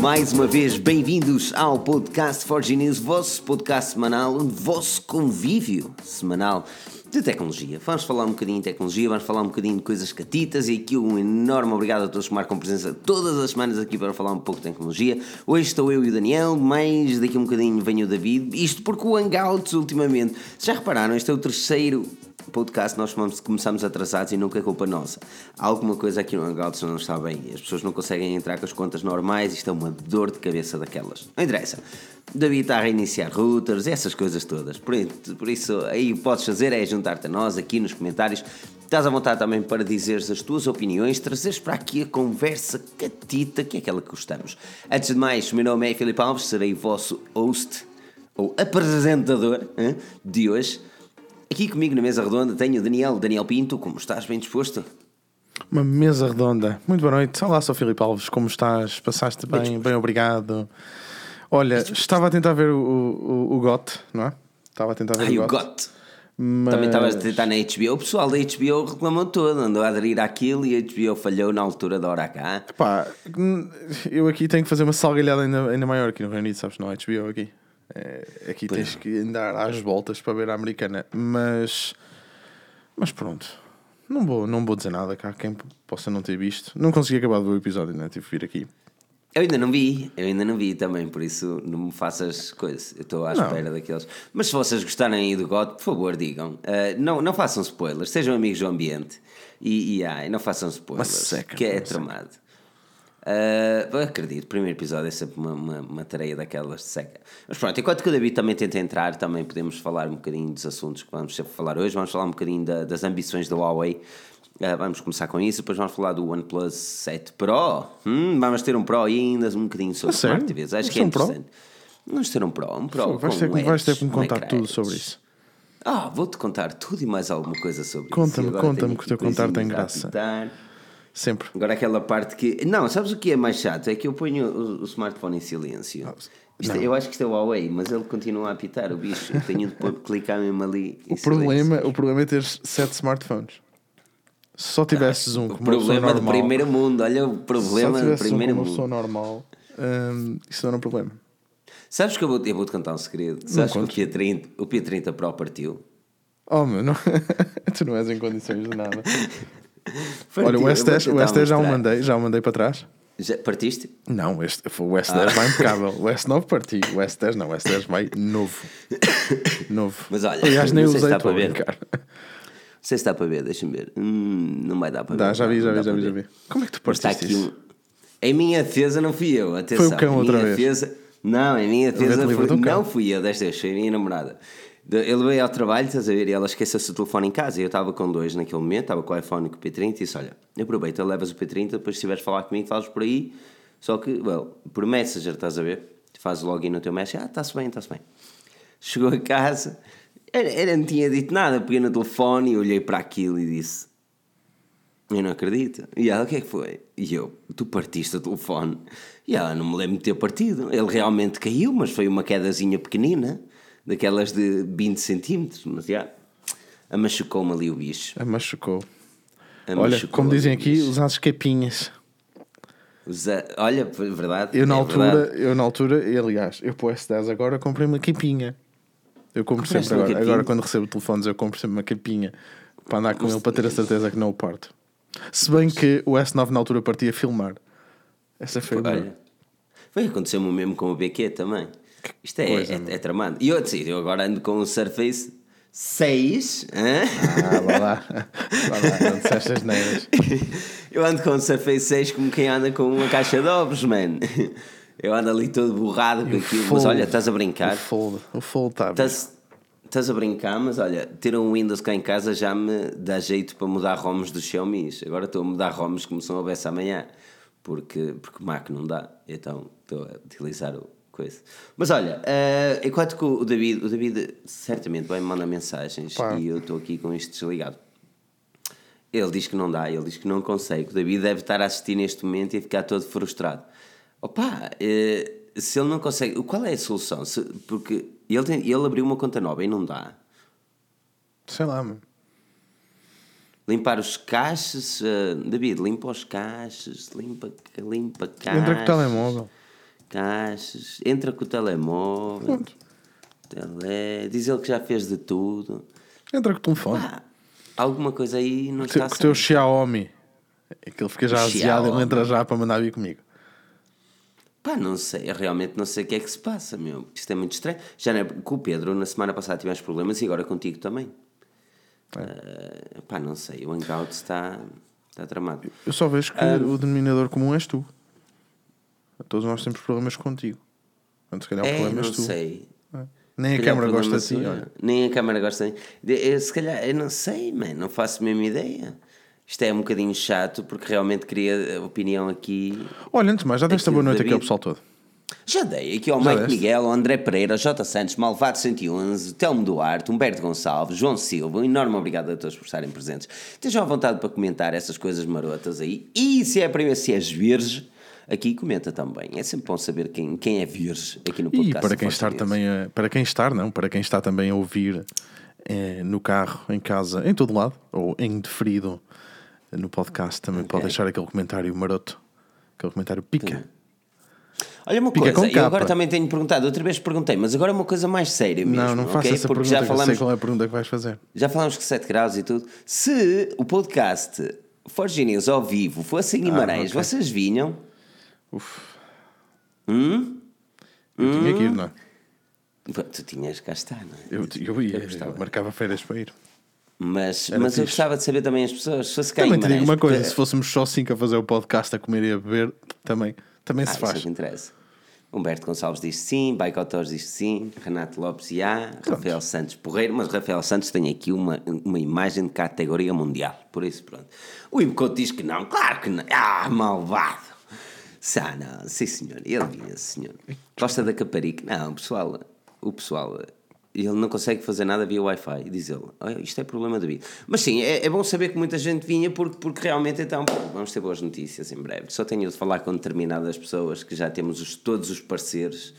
mais uma vez, bem-vindos ao podcast Forge News, vosso podcast semanal, um vosso convívio semanal de tecnologia. Vamos falar um bocadinho de tecnologia, vamos falar um bocadinho de coisas catitas e aqui um enorme obrigado a todos que marcam presença todas as semanas aqui para falar um pouco de tecnologia. Hoje estou eu e o Daniel, mas daqui a um bocadinho vem o David. Isto porque o Hangouts ultimamente, já repararam, este é o terceiro podcast nós começamos atrasados e nunca é culpa nossa. Alguma coisa aqui no Hangouts não está bem. As pessoas não conseguem entrar com as contas normais. Isto é uma dor de cabeça daquelas. Não interessa. David está a reiniciar routers, essas coisas todas. Por, isso, aí podes fazer é juntar-te a nós aqui nos comentários. Estás à vontade também para dizeres as tuas opiniões, trazeres para aqui a conversa catita, que é aquela que gostamos. Antes de mais, o meu nome é Filipe Alves, serei o vosso host ou apresentador de hoje. Aqui comigo na mesa redonda tenho o Daniel. Daniel Pinto, como estás? Bem disposto? Uma mesa redonda. Muito boa noite. Olá, sou Filipe Alves. Como estás? Passaste bem? Bem, obrigado. Olha, estava a tentar ver o, o, o GOT, não é? Estava a tentar ver Ai, o GOT. GOT. Mas... Também estavas a tentar na HBO. O pessoal da HBO reclamou todo, andou a aderir àquilo e a HBO falhou na altura da hora cá. Pá, eu aqui tenho que fazer uma salgalhada ainda, ainda maior aqui no Reino Unido, sabes? Não há HBO aqui. É, aqui tens que andar às voltas para ver a americana. Mas, mas pronto. Não vou, não vou dizer nada cá, quem possa não ter visto. Não consegui acabar de ver o episódio, né? Tive que vir aqui. Eu ainda não vi, eu ainda não vi também, por isso não me faças coisas. Eu estou à Não. espera daqueles. Mas se vocês gostarem aí do GOT, por favor, digam. Ah, não, não façam spoilers, sejam amigos do ambiente. E, e ai, não façam spoilers, seca, que é uma seca. Ah, acredito, o primeiro episódio é sempre uma, uma, uma tareia daquelas de seca. Mas pronto, enquanto que o David também tenta entrar, também podemos falar um bocadinho dos assuntos que vamos sempre falar hoje. Vamos falar um bocadinho da- das ambições da Huawei. Ah, vamos começar com isso, depois vamos falar do OnePlus 7 Pro. Hum, vamos ter um Pro e ainda um bocadinho sobre? Smart TVs. Acho Vamos que é ter um interessante. Vamos ter um Pro, um Pro. vais, ter, que- vais ter que me um contar tudo sobre isso. Ah, vou-te contar tudo e mais alguma coisa sobre isso. Conta-me, conta-me, que o teu contar tem graça. apitar. Sempre. Agora aquela parte que. Não, sabes o que é mais chato? É que eu ponho o, o smartphone em silêncio. Isto- não. eu acho que isto é o Huawei, mas ele continua a apitar o bicho. Eu tenho de pôr- clicar mesmo ali. O problema, silêncio. o problema é ter sete smartphones. Se só tivesses um O como uma pessoa problema do normal, primeiro mundo, olha o só problema do tivesses um primeiro como uma pessoa mundo. normal, hum, isso não era um problema. Sabes que eu vou, eu vou te contar um segredo? Sabes que o contes. P30, o P30 Pro partiu? Oh, meu, não... tu não és em condições de nada. Olha, o eu vou S10, o tentar S10 já o mandei, já o mandei para trás. Já partiste? Não, este, o S10 vai impecável. O S9 parti, o S10 não, o S10 vai novo. Novo. Mas olha, Aliás, nem se usei a para ver. brincar. Não sei se dá para ver, deixa-me ver. Hum, não vai dar para Dá, ver. já vi, já vi, já vi, já vi. Como é que tu está partiste aqui isso? um. Em minha defesa não fui eu, atenção. Foi o cão outra vez. Defesa, não, em minha defesa foi, não fui eu desta vez, foi a minha namorada. Ele veio ao trabalho, estás a ver, e ela esqueceu-se o telefone em casa. E eu estava com dois naquele momento, estava com o iPhone e com o P30 e disse: Olha, aproveita, levas o P30, depois se estiveres a falar comigo, falas por aí. Só que, well, por Messenger, estás a ver? Fazes login no teu Messenger, ah, está-se bem, está-se bem. Chegou a casa, era- não tinha dito nada, peguei no telefone e olhei para aquilo e disse: Eu não acredito. E ela, o que é que foi? E eu, tu partiste o telefone. E ela, não me lembro de ter partido. Ele realmente caiu, mas foi uma quedazinha pequenina, daquelas de 20 centímetros. Mas já, amachucou-me ali o bicho. Ah, machucou. Olha, Amachucou como dizem aqui, bicho. usar as capinhas. Usa- Olha, verdade. Eu na é altura, verdade. eu na altura, e, aliás, eu para o S10 agora comprei uma capinha. Eu compro Compraste sempre agora. Agora quando recebo telefones eu compro sempre uma capinha para andar com ele para ter a certeza que não o parto. Se bem que o S9 na altura partia a filmar. Essa foi. Olha, foi acontecer-me o mesmo com o BQ também. Isto é, coisa, é, é tramado. E eu, sim, eu agora ando com o Surface 6. hã? Ah, vá lá. Vá lá, não disseste as neiras. Eu ando com o Surface 6 como quem anda com uma caixa de ovos, man. Eu ando ali todo borrado com aquilo. Mas Fold. olha, estás a brincar. O fold, o fold está Estás, estás a brincar, mas olha, ter um Windows cá em casa já me dá jeito para mudar ROMs dos Xiaomi. Agora estou a mudar ROMs como se não houvesse amanhã. Porque, porque Mac não dá. Então estou a utilizar o coisa. Mas olha, eh, enquanto que o David, o David certamente vai me mandar mensagens Pá. e eu estou aqui com isto desligado. Ele diz que não dá, ele diz que não consegue. O David deve estar a assistir neste momento e ficar todo frustrado. Opa, eh, se ele não consegue, qual é a solução? Se- porque ele, tem- ele abriu uma conta nova e não dá. Sei lá, mano. Limpar os caches, eh, David, limpa os caches, limpa, limpa caches. Entra com o telemóvel. Caixas, entra com o telemóvel, tele, diz ele que já fez de tudo. Entra com o telefone. Ah, alguma coisa aí não teu- está com o teu. Xiaomi. Aquele fica já aziado, ele Xiaomi. entra já para mandar vir comigo. Pá, não sei, eu realmente não sei o que é que se passa, meu. Isto é muito estranho. Já é, com o Pedro, na semana passada tivemos problemas e agora contigo também. Ah, pá, não sei, o Hangout está, está tramado. Eu só vejo que o denominador comum és tu. Todos nós temos problemas contigo. Portanto, se calhar o É, problema não tu. sei. Nem a câmara gosta de ti. sou eu. olha. Nem a câmara gosta de eu, Se calhar, eu não sei, man, não faço a mesma ideia. Isto é um bocadinho chato porque realmente queria a opinião aqui. Olha, antes de mais, já deste a boa noite aqui ao pessoal todo. Já dei aqui ao Já Mike deste? Miguel, ao André Pereira, ao J. Santos, Malvado 111, Telmo Duarte, Humberto Gonçalves, João Silva. Um enorme obrigado a todos por estarem presentes. Estejam à vontade para comentar essas coisas marotas aí. E se é a primeira, se és virgem, aqui comenta também. É sempre bom saber quem, quem é virgem aqui no E podcast. para quem estar também a, para quem estar, não, para quem está também a ouvir eh, no carro, em casa, em todo lado, ou em deferido eh, no podcast, também pode deixar aquele comentário maroto, aquele comentário pica. Olha uma Pica coisa, eu agora também tenho perguntado, outra vez perguntei, mas agora é uma coisa mais séria mesmo. Não, não faça ok? essa Porque pergunta, já eu sei falamos, qual é a pergunta que vais fazer. já falamos que 7 graus e tudo. Se o podcast Forge News ao vivo fosse em Guimarães, Ah, ok. vocês vinham? Uf. Hum? Eu tinha que ir, não é? Tu tinhas cá estar, não é? Eu, eu ia, eu gostava. marcava férias para ir. Mas, Era mas eu gostava de saber também as pessoas. Se fosse cá Também te digo uma coisa: porque- se fôssemos só cinco a fazer o podcast, a comer e a beber, também, também Ah, se isso é faz. que interessa. Humberto Gonçalves diz sim, Baicotós diz sim, Renato Lopes já, Rafael Santos Porreiro, mas Rafael Santos tem aqui uma, uma imagem de categoria mundial, por isso pronto. O Imcote diz que não, claro que não, ah, malvado. Sá, não, sim senhor, ele vinha, senhor. Gosta da Caparica? Não, pessoal, o pessoal, ele não consegue fazer nada via Wi-Fi, diz ele. "Ah, Isto é problema da vida. Mas sim, é, é bom saber que muita gente vinha porque, porque realmente então vamos ter boas notícias em breve. Só tenho de falar com determinadas pessoas que já temos os- todos os parceiros.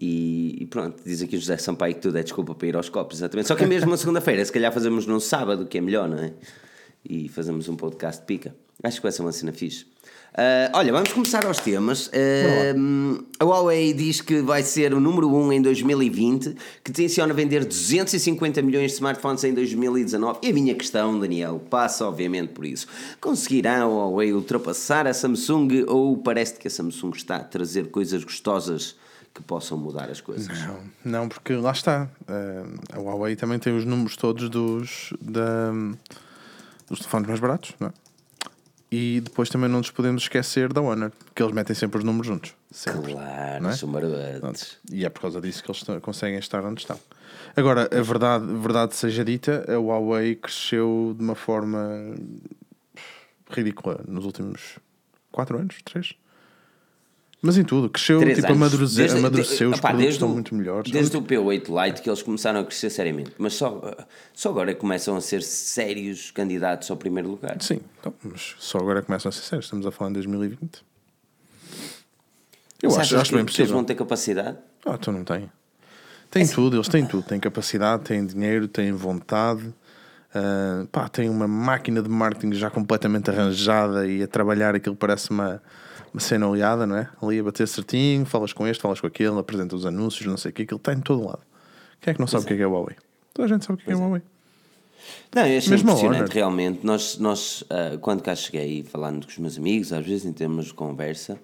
E, e pronto, diz aqui o José Sampaio que tudo é desculpa para ir aos copos, exatamente. Só que é mesmo uma segunda-feira, se calhar fazemos num sábado, que é melhor, não é? E fazemos um podcast pica. Acho que vai ser uma cena fixe. Ah, olha, vamos começar aos temas. Ah, a Huawei diz que vai ser o número 1 em 2020, que tenciona vender 250 milhões de smartphones em 2019. E a minha questão, Daniel, passa obviamente por isso. Conseguirá a Huawei ultrapassar a Samsung ou parece que a Samsung está a trazer coisas gostosas que possam mudar as coisas? Não, não, porque lá está. eh, a Huawei também tem os números todos dos, da, dos telefones mais baratos, não é? E depois também não nos podemos esquecer da Honor, que eles metem sempre os números juntos. Sempre. Claro, é? são marotos. E é por causa disso que eles conseguem estar onde estão. Agora, a verdade, verdade seja dita, a Huawei cresceu de uma forma ridícula nos últimos 4 anos, 3. Mas em tudo, cresceu, Três tipo, anos. amadureceu, Desde- amadureceu de- os opá, produtos estão o- muito melhores. Desde o P8 Lite que eles começaram a crescer seriamente, mas só, só agora começam a ser sérios candidatos ao primeiro lugar. Sim, então, mas só agora começam a ser sérios. Estamos a falar em 2020. Eu Mas acho, acho que, bem que eles possível. vão ter capacidade? Ah, então não tem. Tem tudo, eles têm tudo. Têm capacidade, têm dinheiro, têm vontade. ah, pá, têm uma máquina de marketing já completamente arranjada e a trabalhar aquilo parece uma, uma cena oleada, não é? Ali a bater certinho, falas com este, falas com aquele, apresenta os anúncios, não sei o que, aquilo está em todo lado. Quem é que não sabe o que é que é Huawei? Toda a gente sabe o que é, que é Huawei. Não, eu achei Mesmo impressionante, realmente. Nós, nós ah, quando cá cheguei, falando com os meus amigos, às vezes em termos de conversa,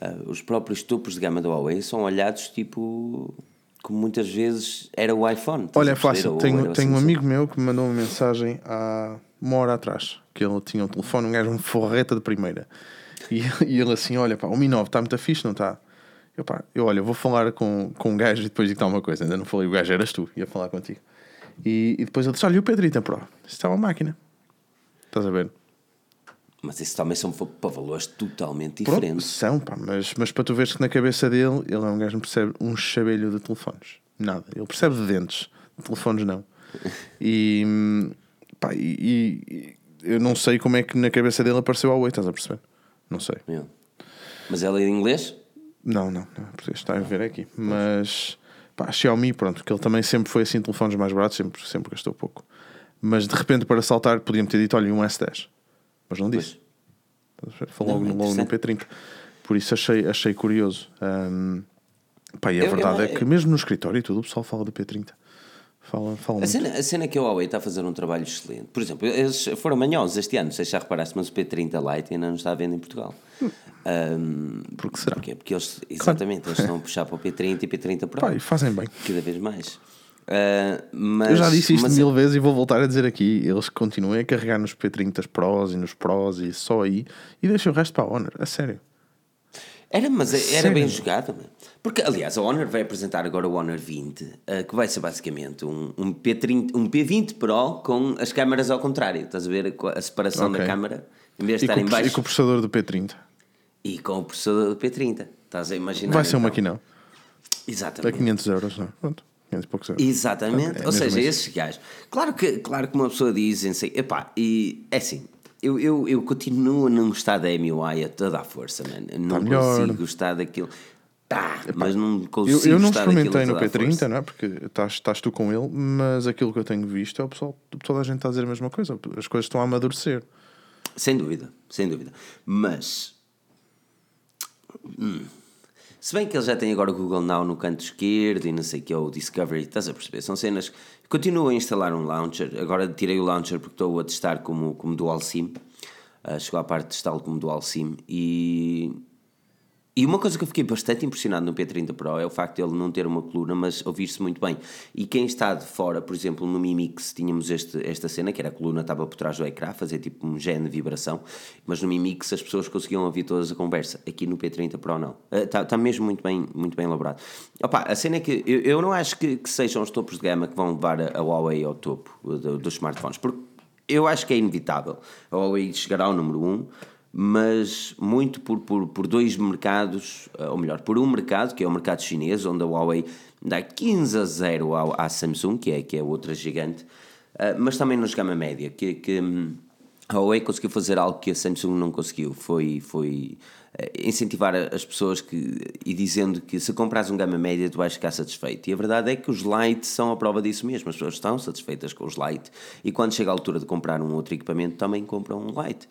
ah, os próprios topos de gama da Huawei são olhados tipo como muitas vezes era o iPhone. Olha, é fácil. Tenho, o tenho um amigo meu que me mandou uma mensagem há uma hora atrás que ele tinha um telefone, um gajo, um forreta de primeira. E, e ele assim: Olha, pá, o Mi 9 está muito fixe, não está? Eu, pá, eu, olha, vou falar com, com um gajo e depois digo-te uma coisa. Ainda não falei, o gajo eras tu, ia falar contigo. E, e depois ele disse: Olha, e o Pedrita Pro? Isso está uma máquina. Estás a ver? Mas isso também são para valores totalmente Pronto, diferentes. são, pá, mas, mas para tu veres que na cabeça dele, ele é um gajo que não percebe um chabelho de telefones. Nada. Ele percebe de dentes, de telefones não. E, pá, e, e- eu não sei como é que na cabeça dele apareceu a Huawei, estás a perceber? Não sei. Meu. Mas ela é em inglês? Não, não, não porque está a ver aqui. Mas pá, Xiaomi, pronto, que ele também sempre foi assim, telefones mais baratos, sempre, sempre gastou pouco. Mas de repente, para saltar, podia-me ter dito: olha, um S10. Mas não disse. Ver? Falou Não, logo, é no- logo no P30. Por isso achei, achei curioso. Um, pá, e a Eu- verdade eu- é que mesmo no escritório e tudo, o pessoal fala do P30. Fala, fala A cena, a cena é que a Huawei está a fazer um trabalho excelente. Por exemplo, eles foram manhosos este ano, não sei se já reparaste, mas o P30 Lite ainda não está à venda em Portugal. Ahm, Por que será? Porquê? Porque eles, exatamente, eles estão a puxar para o P30 e P30 Pro. E fazem bem. Cada vez mais. Ah, mas, Eu já disse isto mas- mil vezes e vou voltar a dizer aqui. Eles continuem a carregar nos P30 Pros e nos Pros e só aí e deixem o resto para a Honor. A sério. Era, mas era Sério? bem jogado. Porque, aliás, a Honor vai apresentar agora o Honor 20, ah, que vai ser basicamente um, um, P30, um P20 Pro com as câmaras ao contrário. Estás a ver a, separação Ok. da câmara? Em vez de E estar com, em baixo e com o processador do P30. e com o processador do P30. Estás a imaginar? Vai ser um então? maquinão. A Exatamente. 500 euros, não? Pronto. 500 e poucos euros. Exatamente. É Ou seja, isso. esses gajos. Claro que, claro que uma pessoa diz, assim, epá, e é assim. Eu, eu, eu continuo a não gostar da MUI a toda a força, mano. Eu Não melhor. consigo gostar daquilo. Tá, mas não Eu, consigo eu não daquilo a experimentei no toda a P30, força. não é? Porque estás, estás tu com ele, mas aquilo que eu tenho visto é o pessoal, toda a gente está a dizer a mesma coisa. As coisas estão a amadurecer. Sem dúvida, sem dúvida. Mas. hum, se bem que ele já tem agora o Google Now no canto esquerdo e não sei o que é o Discovery, estás a perceber? São cenas. Continuo a instalar um launcher. Agora tirei o launcher porque estou a testar como, como dual SIM. Ah, chegou à parte de testá-lo como dual SIM e. E uma coisa que eu fiquei bastante impressionado no P30 Pro é o facto de ele não ter uma coluna, mas ouvir-se muito bem. E quem está de fora, por exemplo, no Mi Mix tínhamos este, esta cena, que era a coluna estava por trás do ecrã, fazer tipo um gene de vibração, mas no Mi Mix as pessoas conseguiam ouvir todas a conversa. Aqui no P30 Pro não. Está está mesmo muito bem, muito bem elaborado. Opa, a cena é que eu, eu não acho que, que sejam os topos de gama que vão levar a, a Huawei ao topo do- dos smartphones, porque eu acho que é inevitável. A Huawei chegará ao número 1, um, mas muito por, por, por dois mercados, eh, ou melhor, por um mercado, que é o mercado chinês, onde a Huawei dá 15 a 0 ao, à Samsung, que é, que é outra gigante, eh, mas também nos gama média, que, que hum, a Huawei conseguiu fazer algo que a Samsung não conseguiu, foi, foi eh, incentivar as pessoas que, e dizendo que se compras um gama média tu vais ficar satisfeito. E a verdade é que os Lite são a prova disso mesmo, as pessoas estão satisfeitas com os Lite e quando chega a altura de comprar um outro equipamento também compram um Lite.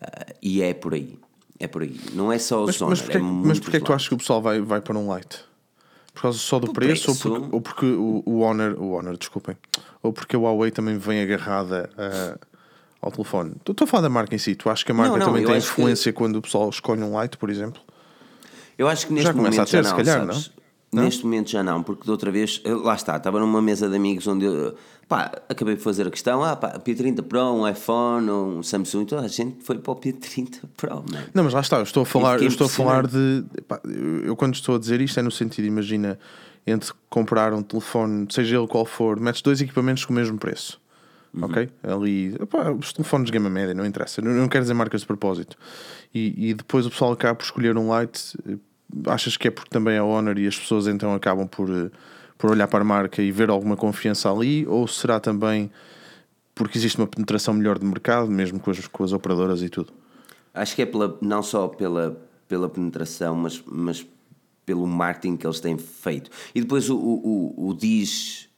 Ah, e é por aí. É por aí. Não é só os Mas, Honor, mas porquê, é mas porquê é que tu achas que o pessoal vai, vai para um light? Por causa só do Por preço, preço. Ou, porque, ou porque o, o Honor, o Honor, desculpem, ou porque a Huawei também vem agarrada ah, ao telefone? Estou a falar da marca em si. Tu achas que a marca Não, não, também tem acho que- influência quando o pessoal escolhe um light, por exemplo? Eu acho que neste Já começa momento a ter, já se não, calhar, sabes? não? Neste momento já não, porque de outra vez, eh, lá está, estava numa mesa de amigos onde eu, pá, acabei de fazer a questão, ah pá, P30 Pro, um iPhone, um Samsung, toda a gente foi para o P30 Pro, mano. Não, mas lá está, eu estou a falar, eu estou a falar de. pá, eu, quando estou a dizer isto é no sentido, imagina, entre comprar um telefone, seja ele qual for, metes dois equipamentos com o mesmo preço. Uhum. Ok? Ali, epá, os telefones de gama média, não interessa, não, não quero dizer marcas de propósito. E, e depois o pessoal acaba por escolher um light, eh, achas que é porque também é Honor e as pessoas então acabam por, eh, por olhar para a marca e ver alguma confiança ali? Ou será também porque existe uma penetração melhor de mercado, mesmo com as, com as operadoras e tudo? Acho que é pela, não só pela, pela penetração, mas, mas pelo marketing que eles têm feito. E depois o, o, o, o diz.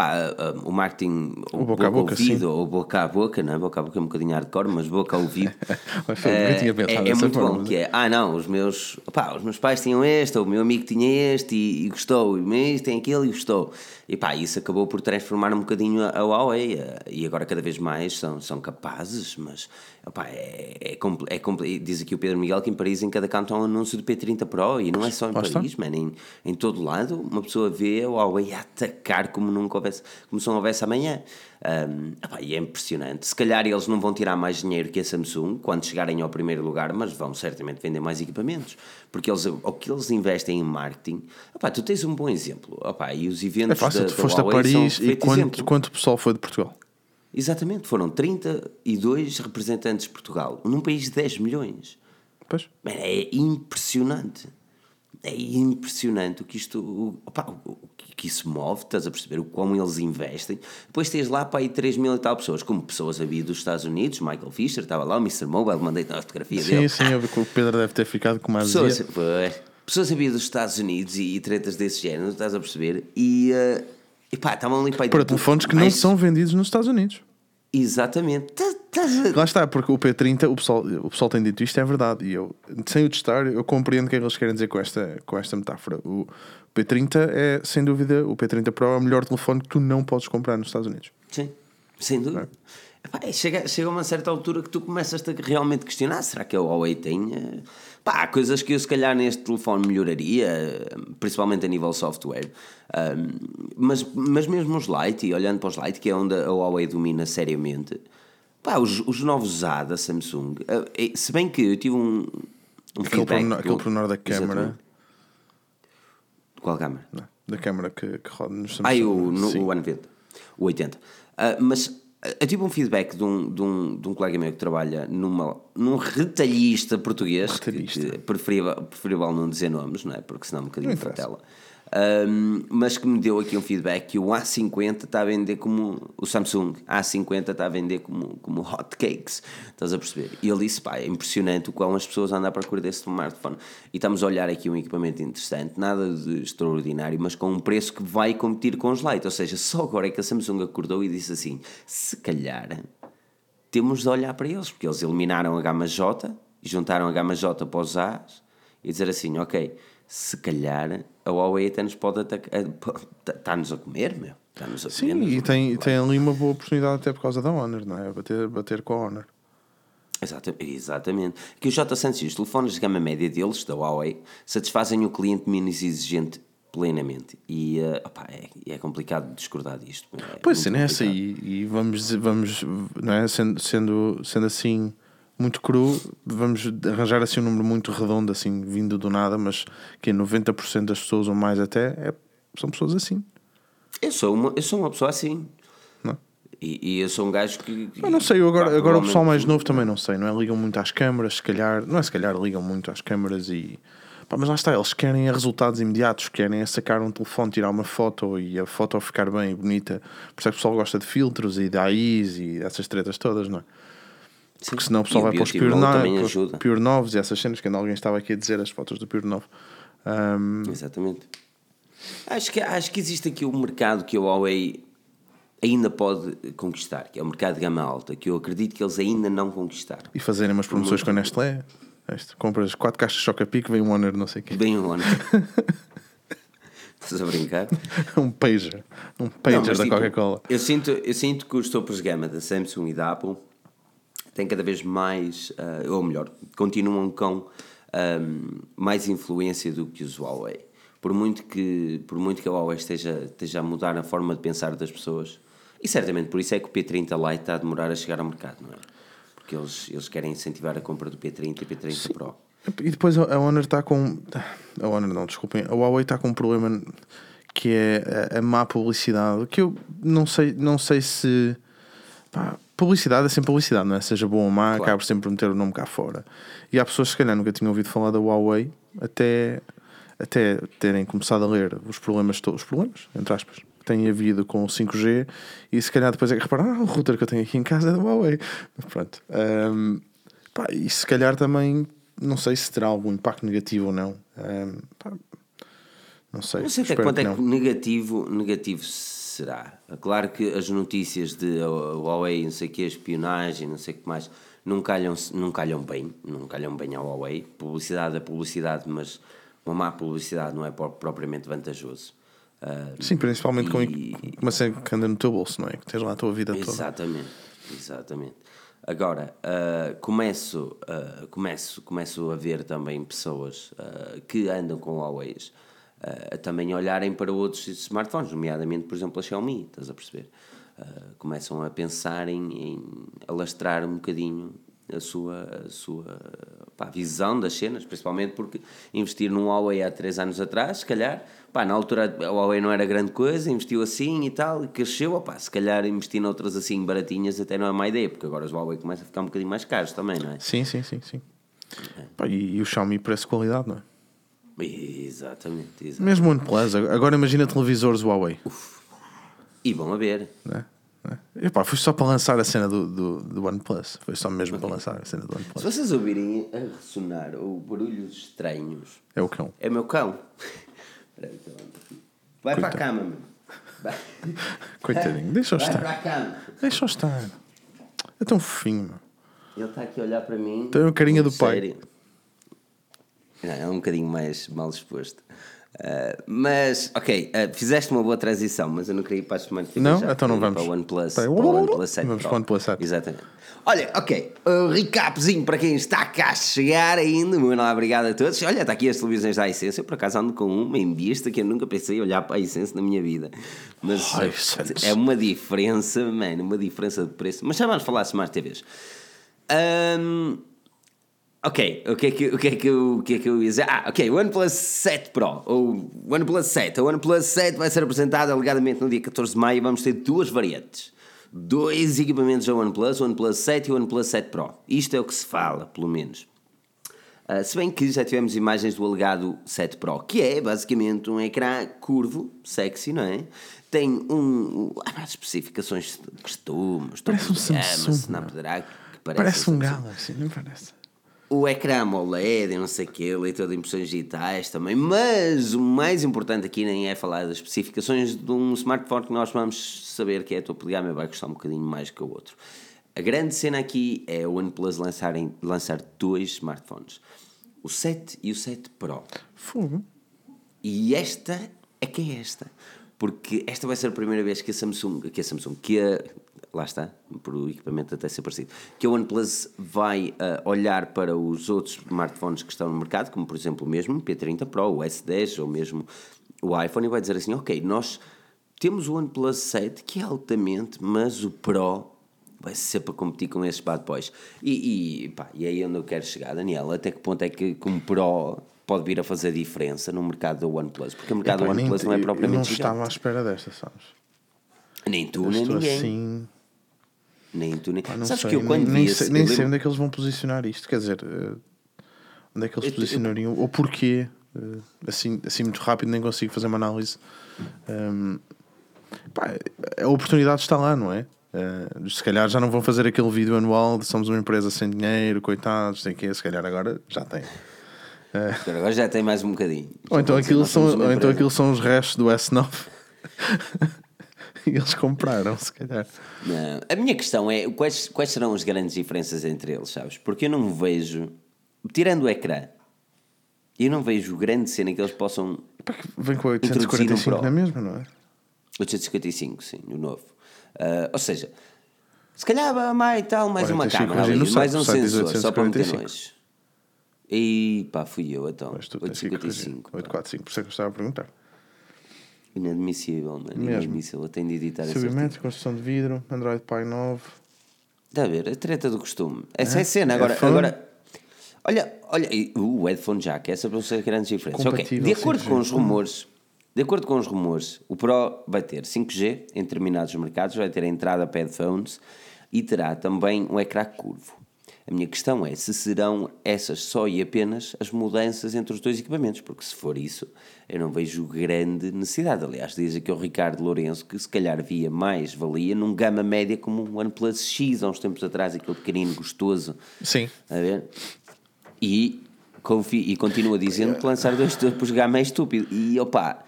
Pá, ah, o marketing, o boca a boca, ouvido, sim. ou boca a boca, não é? Boca a boca é um bocadinho hardcore, mas boca ao ouvido. Foi- é, é, é muito forma, bom, que é, ah não, os meus, pá, os meus pais tinham este, ou o meu amigo tinha este e, e gostou, e o meu tem aquele e gostou. E pá, isso acabou por transformar um bocadinho a, Huawei, eh, e agora cada vez mais são, são capazes, mas opá, é, é, é compl- diz aqui o Pedro Miguel que em Paris em cada canto há um anúncio do P30 Pro, e não é só em está. Paris, man, em, em todo lado, uma pessoa vê a Huawei a atacar como nunca houvesse, como se não houvesse amanhã. Um, epá, e é impressionante. Se calhar eles não vão tirar mais dinheiro que a Samsung quando chegarem ao primeiro lugar, mas vão certamente vender mais equipamentos. Porque eles, o que eles investem em marketing, epá, tu tens um bom exemplo. Epá, e os É eventos fácil, da, tu da foste a Huawei são Paris e quanto, quanto pessoal foi de Portugal? Exatamente, foram 32 representantes de Portugal, num país de 10 milhões. Pois. Man, é impressionante. É impressionante o que isto. O, opá, o, o que isso move, estás a perceber? O como eles investem. Depois tens lá para aí 3 mil e tal pessoas, como pessoas a vir dos Estados Unidos, Michael Fisher estava lá, o Mr. Mobile, mandei-te a fotografia Sim, dele. sim, eu vi que o Pedro deve ter ficado com uma Pessoas, pois, pessoas a vir dos Estados Unidos e, e tretas desse género, estás a perceber? E, eh, e pá, estavam ali para aí Para telefones que não mais- são vendidos nos Estados Unidos. Exatamente. Lá está, porque o P30, o pessoal, o pessoal tem dito isto, é verdade. E eu, sem o testar, eu compreendo o que é que eles querem dizer com esta, com esta metáfora. O P30 é, sem dúvida, o P30 Pro é o melhor telefone que tu não podes comprar nos Estados Unidos. Sim, sem dúvida. Epá, é, chega, chega a uma certa altura que tu começas a realmente questionar: será que a Huawei tem. eh, Pá, há coisas que eu se calhar neste telefone melhoraria, principalmente a nível software. Ahm, mas, mas mesmo os Lite, e olhando para os Lite, que é onde a Huawei domina seriamente, pá, os, os novos A da Samsung, eh, eh, se bem que eu tive um. um Aquele feedback pormenor, aquele pormenor da câmara, Exatamente. Qual câmara? não, da câmara que, que roda nos Samsung. Ah, o, no, Sim. o ano 20, o 80. Ah, mas ah, eu tive um feedback de um, de, um, de um colega meu que trabalha numa, num retalhista português, que- Retalhista. que preferível, preferível não dizer nomes, não é? Porque senão um bocadinho para tela. Ahm, mas que me deu aqui um feedback que o A50 está a vender como o Samsung A50 está a vender como, como hot cakes. Estás a perceber? E ele disse, pá, é impressionante o quão as pessoas andam à procura desse smartphone. E estamos a olhar aqui um equipamento interessante nada de extraordinário, mas com um preço que vai competir com os Lite, ou seja, só agora é que a Samsung acordou e disse assim se calhar temos de olhar para eles, porque eles eliminaram a gama J e juntaram a gama J para os A's e dizer assim, ok, se calhar a Huawei até nos pode atacar, está-nos a comer, meu, está-nos a comer. Sim, e tem, tem ali uma boa oportunidade até por causa da Honor, não é? Bater, bater com a Honor. Exata- Exatamente. Que os J100 e os telefones de gama média deles, da Huawei, satisfazem o cliente menos exigente plenamente. E eh, opá, é, é complicado discordar disto. é Pois sim, é essa complicado. e, e vamos, vamos não é? sendo, sendo, sendo assim muito cru, vamos arranjar assim um número muito redondo, assim, vindo do nada, mas que 90% das pessoas ou mais até é- são pessoas assim. Eu sou uma, eu sou uma pessoa assim. E, e eu sou um gajo que. que- Eu não sei, eu agora, pá, agora o pessoal mais novo também não sei, não é? Ligam muito às câmaras, se calhar, não é se calhar, ligam muito às câmaras e. Pá, mas lá está, eles querem é resultados imediatos, querem é sacar um telefone, tirar uma foto e a foto ficar bem e bonita. Por isso é que o pessoal gosta de filtros e de AIs e essas tretas todas, não é? Porque senão o pessoal E o vai para os Pure, no-. Pure Novos e essas cenas que ainda alguém estava aqui a dizer as fotos do Pure Novo. Ahm, Exatamente. Acho que, acho que existe aqui um mercado que a Huawei ainda pode conquistar, que é o mercado de gama alta, que eu acredito que eles ainda não conquistaram. e fazerem umas promoções com a Nestlé. Isto, compras 4 caixas de Chocapic, vem um Honor, não sei o quê. Bem um ano. Estás a brincar? um pager. Um Não, pager mas, da tipo, Coca-Cola. Eu sinto, eu sinto que os topos de gama da Samsung e da Apple têm cada vez mais, ah, ou melhor, continuam com ahm, mais influência do que os Huawei. Por muito que, por muito que a Huawei esteja, esteja a mudar a forma de pensar das pessoas, e certamente por isso é que o P30 Lite está a demorar a chegar ao mercado, não é? Porque eles, eles querem incentivar a compra do P30 e P30 Pro. E depois a a Honor está com. A Honor não, desculpem. A Huawei está com um problema que é a, a má publicidade. Que eu não sei, não sei se. pá, publicidade é sempre publicidade, não é? Seja boa ou má, Claro. acaba sempre por meter o nome cá fora. E há pessoas que se calhar nunca tinham ouvido falar da Huawei até, até terem começado a ler os problemas todos. Os problemas, entre aspas. que Têm havido com o 5G e se calhar depois é que repararam, ah, o router que eu tenho aqui em casa é da Huawei. Pronto. Ahm, pá, e se calhar também, não sei se terá algum impacto negativo ou não. Ahm, pá, não sei. Não sei até quanto é que negativo, negativo será. Claro que as notícias de uh, Huawei, não sei o que, espionagem, não sei o que mais, não calham, não calham bem, não calham bem à Huawei. Publicidade é publicidade, mas uma má publicidade não é pro- propriamente vantajoso. Uh, Sim, principalmente com e- com uma cena que anda no teu bolso, não é? Que tens lá a tua vida toda. Exatamente, exatamente. Agora, ah, começo, ah, começo, começo a ver também pessoas que andam com Huawei a também olharem para outros smartphones, nomeadamente, por exemplo, a Xiaomi, estás a perceber? Ah, começam a pensar em, em alastrar um bocadinho a sua, a sua pá, visão das cenas, principalmente porque investir num Huawei há 3 anos atrás, se calhar, pá, na altura a Huawei não era grande coisa, investiu assim e tal, e cresceu, opá, se calhar investir noutras assim baratinhas até não é má ideia, porque agora os Huawei começam a ficar um bocadinho mais caros também, não é? Sim, sim, sim, sim. Pá, e, e o Xiaomi parece qualidade, não é? Exatamente, exatamente. Mesmo o OnePlus, agora imagina televisores Huawei. E vão a ver. Né? Né? Epá, foi só para lançar a cena do, do, do OnePlus. Foi só mesmo para lançar a cena do Se OnePlus. vocês ouvirem a ressonar ou barulhos estranhos, É o cão. é meu cão. Vai para a cama, mano. Vai. Coitadinho, deixa-o Vai estar. para a cama. Deixa-o estar. É tão fofinho, meu. Ele está aqui a olhar para mim. Tem a carinha do pai. Não, é um bocadinho mais mal exposto. Uh, mas, ok, uh, fizeste uma boa transição, mas eu não queria ir para as Smart TV Não? já, Então não vamos. Para o OnePlus, Tá, para o OnePlus 7 vamos para o OnePlus 7. Exatamente. Olha, ok, uh, recapzinho para quem está cá a chegar ainda. Muito obrigado a todos. Olha, está aqui as televisões da Essência. Eu por acaso ando com uma em vista que eu nunca pensei olhar para a Essência na minha vida. Mas Ai, é uma diferença, mano, uma diferença de preço. Mas já vamos falar de Smart TVs. Ahm, ok, o que, é que, o, que é que eu, o que é que eu ia dizer? Ah, ok, o OnePlus 7 Pro, ou OnePlus 7. O OnePlus 7 vai ser apresentado alegadamente no dia 14 de maio e vamos ter duas variantes. Dois equipamentos da OnePlus, o OnePlus 7 e o OnePlus 7 Pro. Isto é o que se fala, pelo menos. Ah, se bem que já tivemos imagens do alegado 7 Pro, que é basicamente um ecrã curvo, sexy, não é? Tem um. Ah, as especificações de costumes, Parece um Samsung, Snapdragon, que parece, Parece um. Galaxy, não parece? O ecrã AMOLED, e não sei o que, leitor de impressões digitais também, mas o mais importante aqui nem é falar das especificações de um smartphone que nós vamos saber que é a gama e vai custar um bocadinho mais que o outro. A grande cena aqui é o OnePlus lançarem, lançar dois smartphones, o 7 e o 7 Pro. Fogo. E esta é que é esta. Porque esta vai ser a primeira vez que a Samsung, que a Samsung, que a, lá está, por o equipamento até ser parecido, que a OnePlus vai ah, olhar para os outros smartphones que estão no mercado, como por exemplo o mesmo P30 Pro, o S10 ou mesmo o iPhone, e vai dizer assim, ok, nós temos o OnePlus 7 que é altamente, mas o Pro vai ser para competir com esses bad boys. E, e, pá, e é aí onde eu quero chegar, Daniel, até que ponto é que como Pro pode vir a fazer diferença no mercado do OnePlus? Porque o mercado do OnePlus não é propriamente Eu não gigante. estava à espera desta, sabes? Nem tu, nem ninguém. assim. Nem tu, nem... pá, não Sabes sei, que eu quando nem, vi sei, esse... nem eu sei lembro- onde é que eles vão posicionar isto. Quer dizer, eh, onde é que eles Eu- eu- posicionariam? Ou porquê? Eh, assim, assim muito rápido nem consigo fazer uma análise. Ehm, pá, a oportunidade está lá, não é? Eh, se calhar já não vão fazer aquele vídeo anual de somos uma empresa sem dinheiro, coitados, tem que Se calhar agora já tem. Agora já tem mais um bocadinho. Ou então, aquilo são, ou então aquilo são os restos do S9 e eles compraram, se calhar. Não. A minha questão é quais, quais serão as grandes diferenças entre eles, sabes? Porque eu não vejo, tirando o ecrã, eu não vejo grande cena que eles possam. Vem com a Introduzir um 845 Pro. na mesma, não é? 855, sim, o novo. Ah, ou seja, se calhar mais tal, mais Olha, uma câmera ali, mais site, um sensor, só para meter 845. nós. E pá, fui eu então. Mas tu tens que ir corrigir. 855. pá. 845, por isso é que eu estava a perguntar. Inadmissível, mano. Mesmo. Inadmissível. Eu tenho de editar artigo. Subimetro, construção de vidro, Android Pie 9. Está a ver? A treta do costume. Essa é a cena. Agora, agora olha, olha, o headphone jack, essa vão ser grandes diferenças. Ok, De acordo 5G. com os rumores, de acordo com os rumores, o Pro vai ter 5G em determinados mercados, vai ter a entrada para headphones e terá também um ecrã curvo. A minha questão é se serão essas só e apenas as mudanças entre os dois equipamentos, porque se for isso, eu não vejo grande necessidade. Aliás, diz aqui o Ricardo Lourenço que se calhar via mais valia num gama média como um OnePlus X há uns tempos atrás, aquele pequenino gostoso. Sim. A ver? E, e continua dizendo que lançar dois topos gama é estúpido. E opá,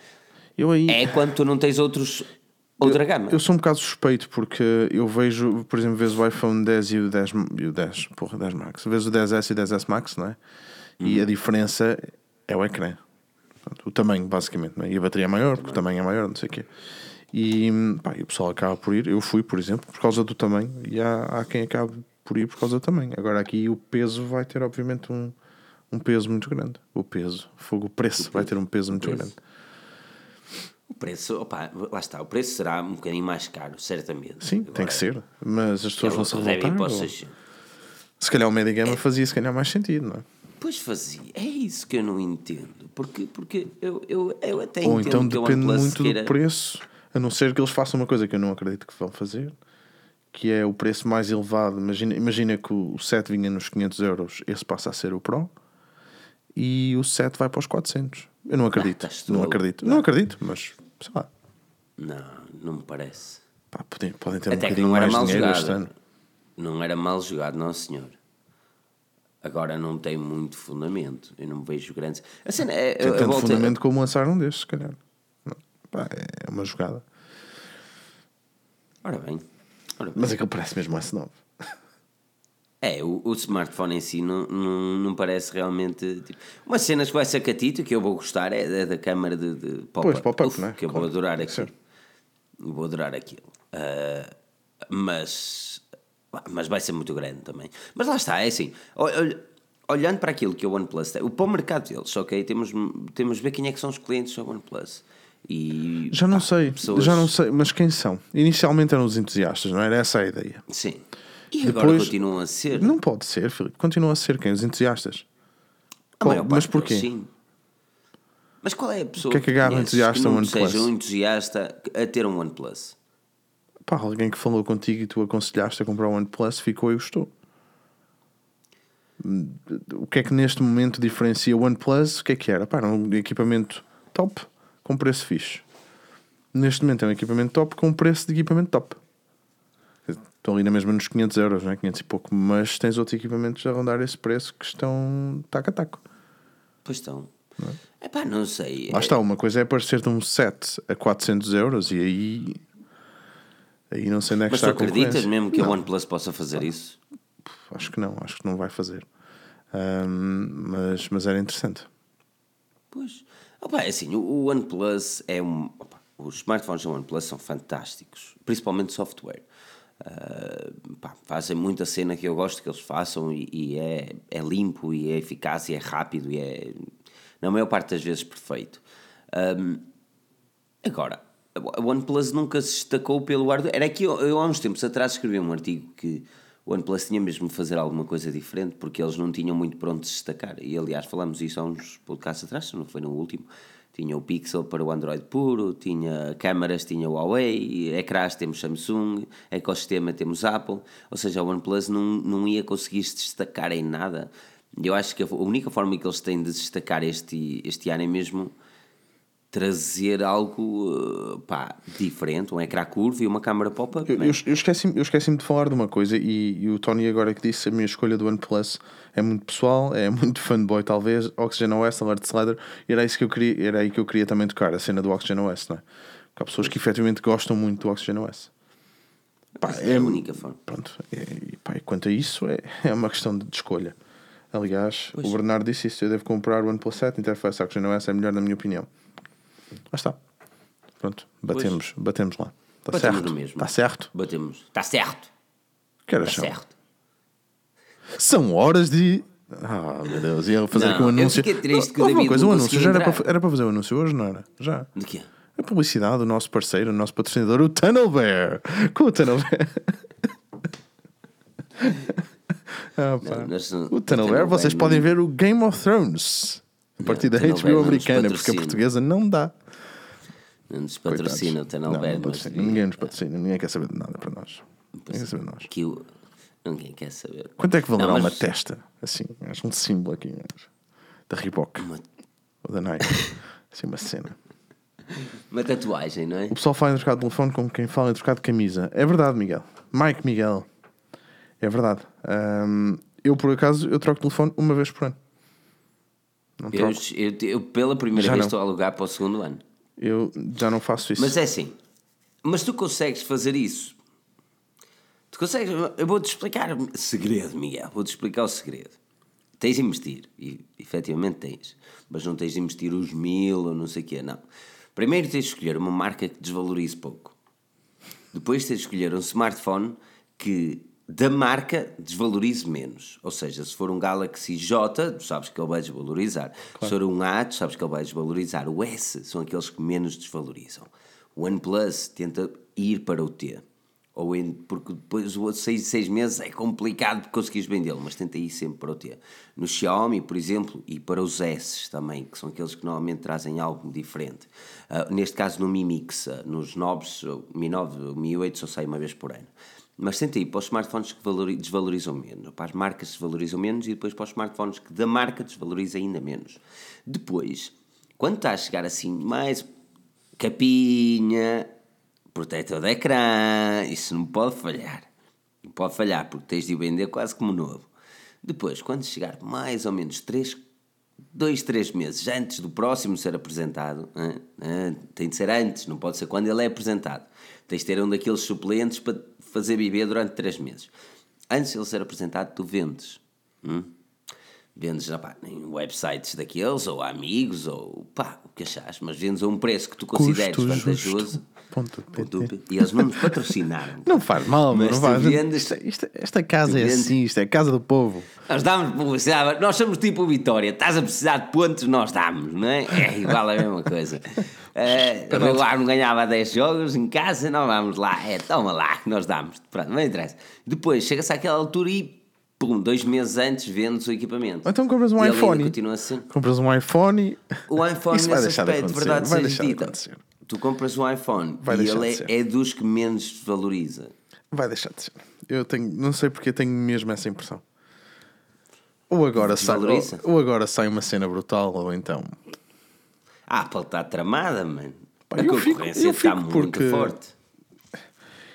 Eu aí. é quando tu não tens outros, outra gama. Eu sou um bocado suspeito porque eu vejo, por exemplo, vês o iPhone 10 e o 10, e o 10, porra, 10 Max, vês o 10S e o 10S Max, não é? E Uhum. a diferença é o ecrã. Portanto, o tamanho, basicamente, é? E a bateria é maior, porque o tamanho é maior, não sei o quê. E, pá, e o pessoal acaba por ir, eu fui, por exemplo, por causa do tamanho, e há, há quem acabe por ir por causa do tamanho. Agora aqui o peso vai ter, obviamente, um, um peso muito grande. O peso, fogo, o preço vai ter um peso muito grande. O preço, opá, lá está, o preço será um bocadinho mais caro, certamente. Sim, tem que ser. Mas as pessoas vão se revoltar. ou- 600. Se calhar o Medigama fazia se calhar mais sentido, não é? Pois fazia, é isso que eu não entendo. Porque, porque eu, eu, eu até Ou entendo então a depende muito do preço, a não ser que eles façam uma coisa que eu não acredito que vão fazer, que é o preço mais elevado. Imagina, imagina que o 7 vinha nos 500 euros, esse passa a ser o Pro, e o 7 vai para os 400. Eu não acredito, estás tu não acredito, não acredito, mas sei lá, Não, não me parece. pá, podem, podem ter um Até bocadinho não era mais mal dinheiro este jogado. ano. Não era mal jogado, não senhor. Agora não tem muito fundamento. Eu não vejo grandes. A cena é. Tem tanto fundamento como lançar um destes, se calhar. Pá, é uma jogada. Ora bem. Ora bem. Mas aquele parece mesmo S9. É, o, o smartphone em si não, não, não parece realmente. Tipo, umas cenas que vai ser catito que eu vou gostar é da, da câmara de, de pop-up. Uf, né? Que eu Claro. vou adorar aquilo. Sim. Vou adorar aquilo. Ah, mas. Mas vai ser muito grande também. Mas lá está, é assim. ol- ol- Olhando para aquilo que o OnePlus tem, o para o mercado deles, ok? Temos, temos de ver quem é que são os clientes do OnePlus. E, Já não pá, sei, pessoas- já não sei, mas quem são? Inicialmente eram os entusiastas, não era essa a ideia? Sim. E agora Depois- continuam a ser. Não pode ser, Filipe. Continua a ser quem? Os entusiastas. Qual- mas porquê? sim. Mas qual é a pessoa que é que agarra um entusiasta que não seja um entusiasta a ter um OnePlus? Pá, alguém que falou contigo e tu aconselhaste a comprar o OnePlus ficou e gostou. O que é que neste momento diferencia o OnePlus? O que é que era? Pá, era um equipamento top com preço fixe. Neste momento é um equipamento top com preço de equipamento top. Estão ali na mesma nos 500 euros, não é? 500 e pouco. Mas tens outros equipamentos a rondar esse preço que estão taco a taco. Pois estão. É pá, não sei. Lá está, uma coisa é parecer-te um set a 400 euros e aí. Aí não sei onde é que Mas tu está a acreditas mesmo que Não. a OnePlus possa fazer isso? Acho que não, acho que não vai fazer. Ahm, mas, mas era interessante. Pois. Opa, é assim, o- OnePlus é um. opa, os smartphones da OnePlus são fantásticos, principalmente o software. Ah, pá, fazem muita cena que eu gosto que eles façam e, e é, é limpo e é eficaz e é rápido e é, na maior parte das vezes, perfeito. Ahm, agora, a OnePlus nunca se destacou pelo hardware. Era que eu, eu há uns tempos atrás escrevi um artigo que o OnePlus tinha mesmo de fazer alguma coisa diferente porque eles não tinham muito para onde se destacar. E aliás, falamos isso há uns podcasts atrás, não foi no último. Tinha o Pixel para o Android puro, tinha câmaras, tinha Huawei, ecrãs temos Samsung, ecossistema temos Apple, ou seja, o OnePlus não, não ia conseguir se destacar em nada. Eu acho que a única forma que eles têm de destacar este, este ano é mesmo trazer algo uh, pá, diferente, um ecrã curvo e uma câmara pop-up. Eu, man. eu, eu esqueci-me esqueci de falar de uma coisa e, e o Tony agora que disse a minha escolha do OnePlus é muito pessoal, é muito fanboy talvez, Oxygen OS, Alert Slider, e era, isso que eu queria, era aí que eu queria também tocar, a cena do Oxygen OS, não é? Porque há pessoas que efetivamente gostam muito do Oxygen OS. Pá, é a única forma. Pronto, é, e, pá, quanto a isso é, é uma questão de escolha. Aliás, o Bernardo disse isso, eu devo comprar o OnePlus 7, interface Oxygen OS é melhor na minha opinião. Lá está. Pronto, batemos, batemos lá. Está certo? mesmo. Está certo? Batemos. Está certo. Que horas Está são? certo. São horas de. Ah, meu Deus, ia fazer Não, aqui um eu anúncio. fiquei triste que o David coisa, um anúncio. Já era para, era para fazer o anúncio hoje, não era? Já. De quê? A publicidade do nosso parceiro, o nosso patrocinador, o Tunnel Bear. Com o Tunnel Bear. Ah. Não, nós- o Tunnel Bear, vocês podem ver o Game of Thrones. A partir da HBO americana, porque a portuguesa não dá. Não nos Coitados. patrocina o Não, não mas patrocina. Ninguém nos patrocina, ninguém quer saber de nada para nós. Ninguém quer saber de nós. que o- ninguém quer saber. Quanto é que valerá Não, uma mas- testa? Assim, acho um símbolo aqui. acho. Da Reebok. Uma, Ou da Nike. assim, uma cena. uma tatuagem, não é? O pessoal fala em trocar de telefone como quem fala em trocar de camisa. É verdade, Miguel. Mike Miguel. É verdade. Ahm, eu, por acaso, eu troco de telefone uma vez por ano. Não Eu, eu, eu pela primeira Já vez não. estou a alugar para o segundo ano. Eu já não faço isso. Mas é assim. Mas tu consegues fazer isso. Tu consegues. Eu vou-te explicar o segredo, Miguel. Vou-te explicar o segredo. Tens de investir. E efetivamente tens. Mas não tens de investir os mil ou não sei o quê, não. Primeiro tens de escolher uma marca que desvalorize pouco. Depois tens de escolher um smartphone que da marca desvalorize menos. Ou seja, se for um Galaxy J, sabes que ele vai desvalorizar. Se for um A, sabes que ele vai desvalorizar. O S são aqueles que menos desvalorizam. O OnePlus tenta ir para o T. Ou em- porque depois o seis, seis meses é complicado conseguires vendê-lo, mas tenta ir sempre para o T. No Xiaomi, por exemplo, e para os S também, que são aqueles que normalmente trazem algo diferente. Ah, neste caso no Mi Mix, ah, nos 9, o Mi 9, o Mi 8 só sai uma vez por ano. Mas tenta ir para os smartphones que valori- desvalorizam menos, para as marcas que desvalorizam menos e depois para os smartphones que da marca desvalorizam ainda menos. Depois, quando está a chegar assim mais capinha, protetor de ecrã, isso não pode falhar. Não pode falhar, porque tens de vender quase como novo. Depois, quando chegar mais ou menos 3, 2, 3 meses antes do próximo ser apresentado? Hã? tem de ser antes, não pode ser quando ele é apresentado. Tens de ter um daqueles suplentes para fazer viver durante 3 meses. Antes de ele ser apresentado, tu vendes. Hum? Vendes opá, em websites daqueles, ou a amigos, ou pá, o que achas, mas vendes a um preço que tu consideres Custo vantajoso. justo. E eles não nos patrocinaram. Não faz mal, Mas não faz. vendes- Isto- isto- esta casa é assim, isto é a casa do povo. Nós damos publicidade, nós somos tipo Vitória, estás a precisar de pontos, nós damos, não é? É igual a mesma coisa. Eh, o Arno ganhava 10 jogos em casa, nós vamos lá, é, toma lá, que nós damos. Pronto, não interessa. Depois chega-se àquela altura e, pum, dois meses antes vendes o equipamento. Então compras um iPhone. continua assim. Compras um iPhone. O iPhone, Isso nesse de aspecto, acontecer, verdade vai seja de dita. Tu compras um iPhone Vai e ele é, é dos que menos valoriza. Vai deixar de ser. Eu tenho, não sei porque tenho mesmo essa impressão. Ou agora, sai, ou, agora sai uma cena brutal, ou então. A Apple está tramada, mano. Pá, a concorrência está muito porque- forte.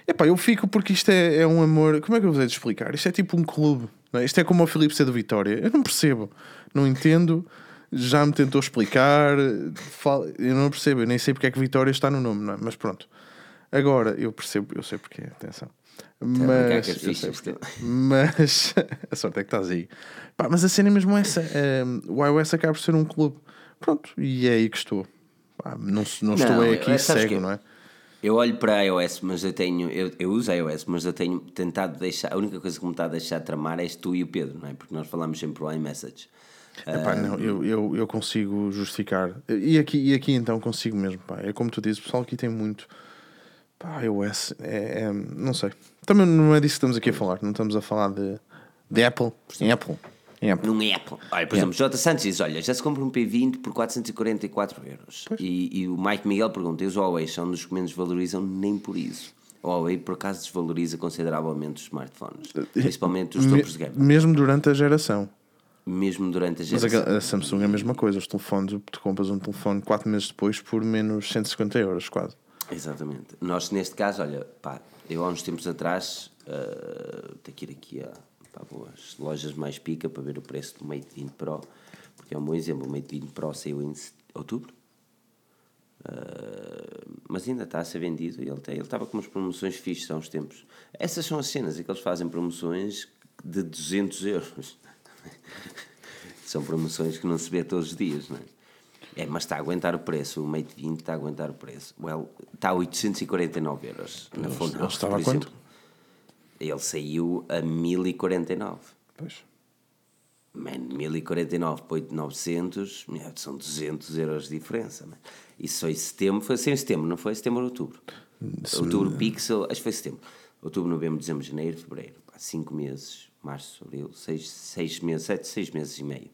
Epá, eu fico porque isto é, é um amor. Como é que eu vos hei de explicar? Isto é tipo um clube. é? Isto é como o Filipe C do Vitória. Eu não percebo. Não entendo. Já me tentou explicar. Eu não percebo. Eu nem sei porque é que Vitória está no nome, é? Mas pronto. Agora, eu percebo. Eu sei porque. Atenção. brincar Mas. com as eu sei porque. Mas. A sorte é que estás aí. Pá, mas a cena é mesmo essa. é, o iOS acaba por ser um clube. Pronto. E é aí que estou. Pá, não, não, estou Não, aí é- aqui cego, que- não é? Eu olho para a iOS, mas eu tenho. Eu, eu uso a iOS, mas eu tenho tentado deixar. A única coisa que me está a deixar tramar és tu e o Pedro, não é? Porque nós falamos sempre o iMessage. Epá, não, eu, eu, eu consigo justificar. E aqui, e aqui então consigo mesmo. Pá. É como tu dizes, o pessoal aqui tem muito. Pá, iOS, é, é- não sei. Também não é disso que estamos aqui a falar. Não estamos a falar de, de Apple. Em Apple. Em Apple. Num Apple. Olha, por exemplo, J. Santos diz: Olha, já se compra um P20 por 444 euros. E, e o Mike Miguel pergunta: E os Huawei são dos que menos valorizam? Nem por isso. O Huawei, por acaso, desvaloriza consideravelmente os smartphones, principalmente os Me- topos de gama, mesmo durante a geração. Mesmo durante a Mas geração. a, a Samsung é a mesma coisa. Os telefones, tu compras um telefone 4 meses depois por menos 150 euros, quase. Exatamente. Nós, neste caso, olha, pá, eu há uns tempos atrás, uh, tenho que ir aqui a pá, boas lojas mais pica para ver o preço do Mate 20 Pro, porque é um bom exemplo. O Mate 20 Pro saiu em outubro, Uh, mas ainda está a ser vendido e ele, tem, ele estava com umas promoções fixas há uns tempos. Essas são as cenas, é que eles fazem promoções de 200 euros. são promoções que não se vê todos os dias, não é? É, mas está a aguentar o preço. O Mate 20 está a aguentar o preço. Well, está a 849 euros na Phone ele estava por a quanto? exemplo. Ele saiu a 1049. Pois. Man, 1049 para 8900, meu, são 200 euros de diferença. Man. Isso foi em setembro, foi assim em setembro, não foi? Setembro ou outubro? Outubro, Pixel, acho que foi setembro. Outubro, novembro, dezembro, janeiro, fevereiro. 5 meses, março, abril, 6 meses, 7, 6 meses e meio.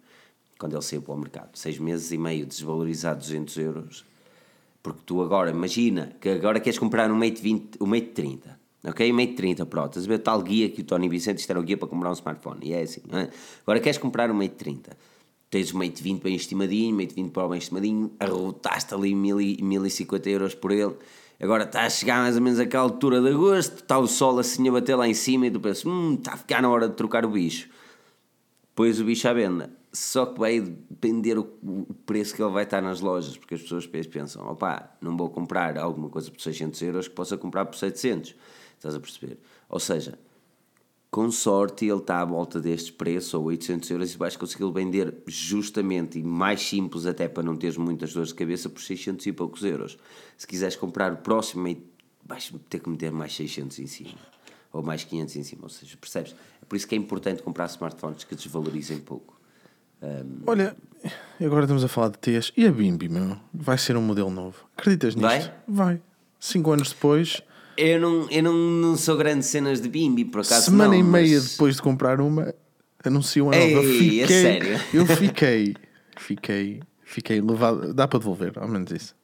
Quando ele saiu para o mercado. 6 meses e meio desvalorizado 200 euros. Porque tu agora, imagina que agora queres comprar um Mate 20, um Mate 30, ok? Um Mate 30 Pro, estás a ver o tal guia que o Tony Vicente, isto era o guia para comprar um smartphone, e é assim, é? Agora queres comprar um Mate 30, tens o Mate 20 bem estimadinho, Mate 20 Pro bem estimadinho, arrotaste ali 1000 e- 1050 euros por ele, agora está a chegar mais ou menos àquela altura de agosto, está o sol assim a bater lá em cima e tu pensas, hum, está a ficar na hora de trocar o bicho pões o bicho à venda. Só que vai depender o, o preço que ele vai estar nas lojas, porque as pessoas pensam: opá, não vou comprar alguma coisa por 600 euros que possa comprar por 700. Estás a perceber? Ou seja, com sorte ele está à volta destes preços, ou 800 euros, e vais conseguir vender justamente e mais simples, até para não teres muitas dores de cabeça, por 600 e poucos euros. Se quiseres comprar o próximo, vais ter que meter mais 600 em cima, ou mais 500 em cima. Ou seja, percebes? É por isso que é importante comprar smartphones que desvalorizem pouco. Olha, agora estamos a falar de T's. E a Bimbi, meu? Vai ser um modelo novo. Acreditas nisto? Vai? Vai. Cinco anos depois, Eu não, eu não, não sou grande cenas de Bimbi, por acaso. semana não, e meia mas- depois de comprar uma, anunciam a nova. Ei, Eu a fiquei, sério? Eu fiquei, fiquei, fiquei levado. Dá para devolver, ao menos isso.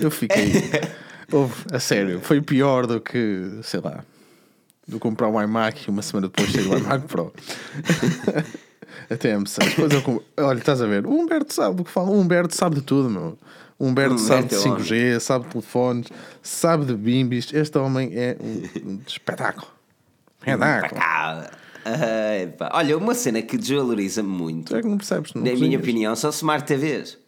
Eu fiquei. Houve, a sério, foi pior do que, sei lá, do comprar um iMac e uma semana depois ter o iMac Pro. Até sei. Depois eu Olha, estás a ver? O Humberto sabe do que fala. O Humberto sabe de tudo, meu. O Humberto sabe de Humberto é 5G, sabe de telefones, sabe de bimbis. Este homem é um, espetáculo. Espetáculo. Pá. Olha, uma cena que desvaloriza muito, é que não percebes? Não na minha opinião, são Smart TVs.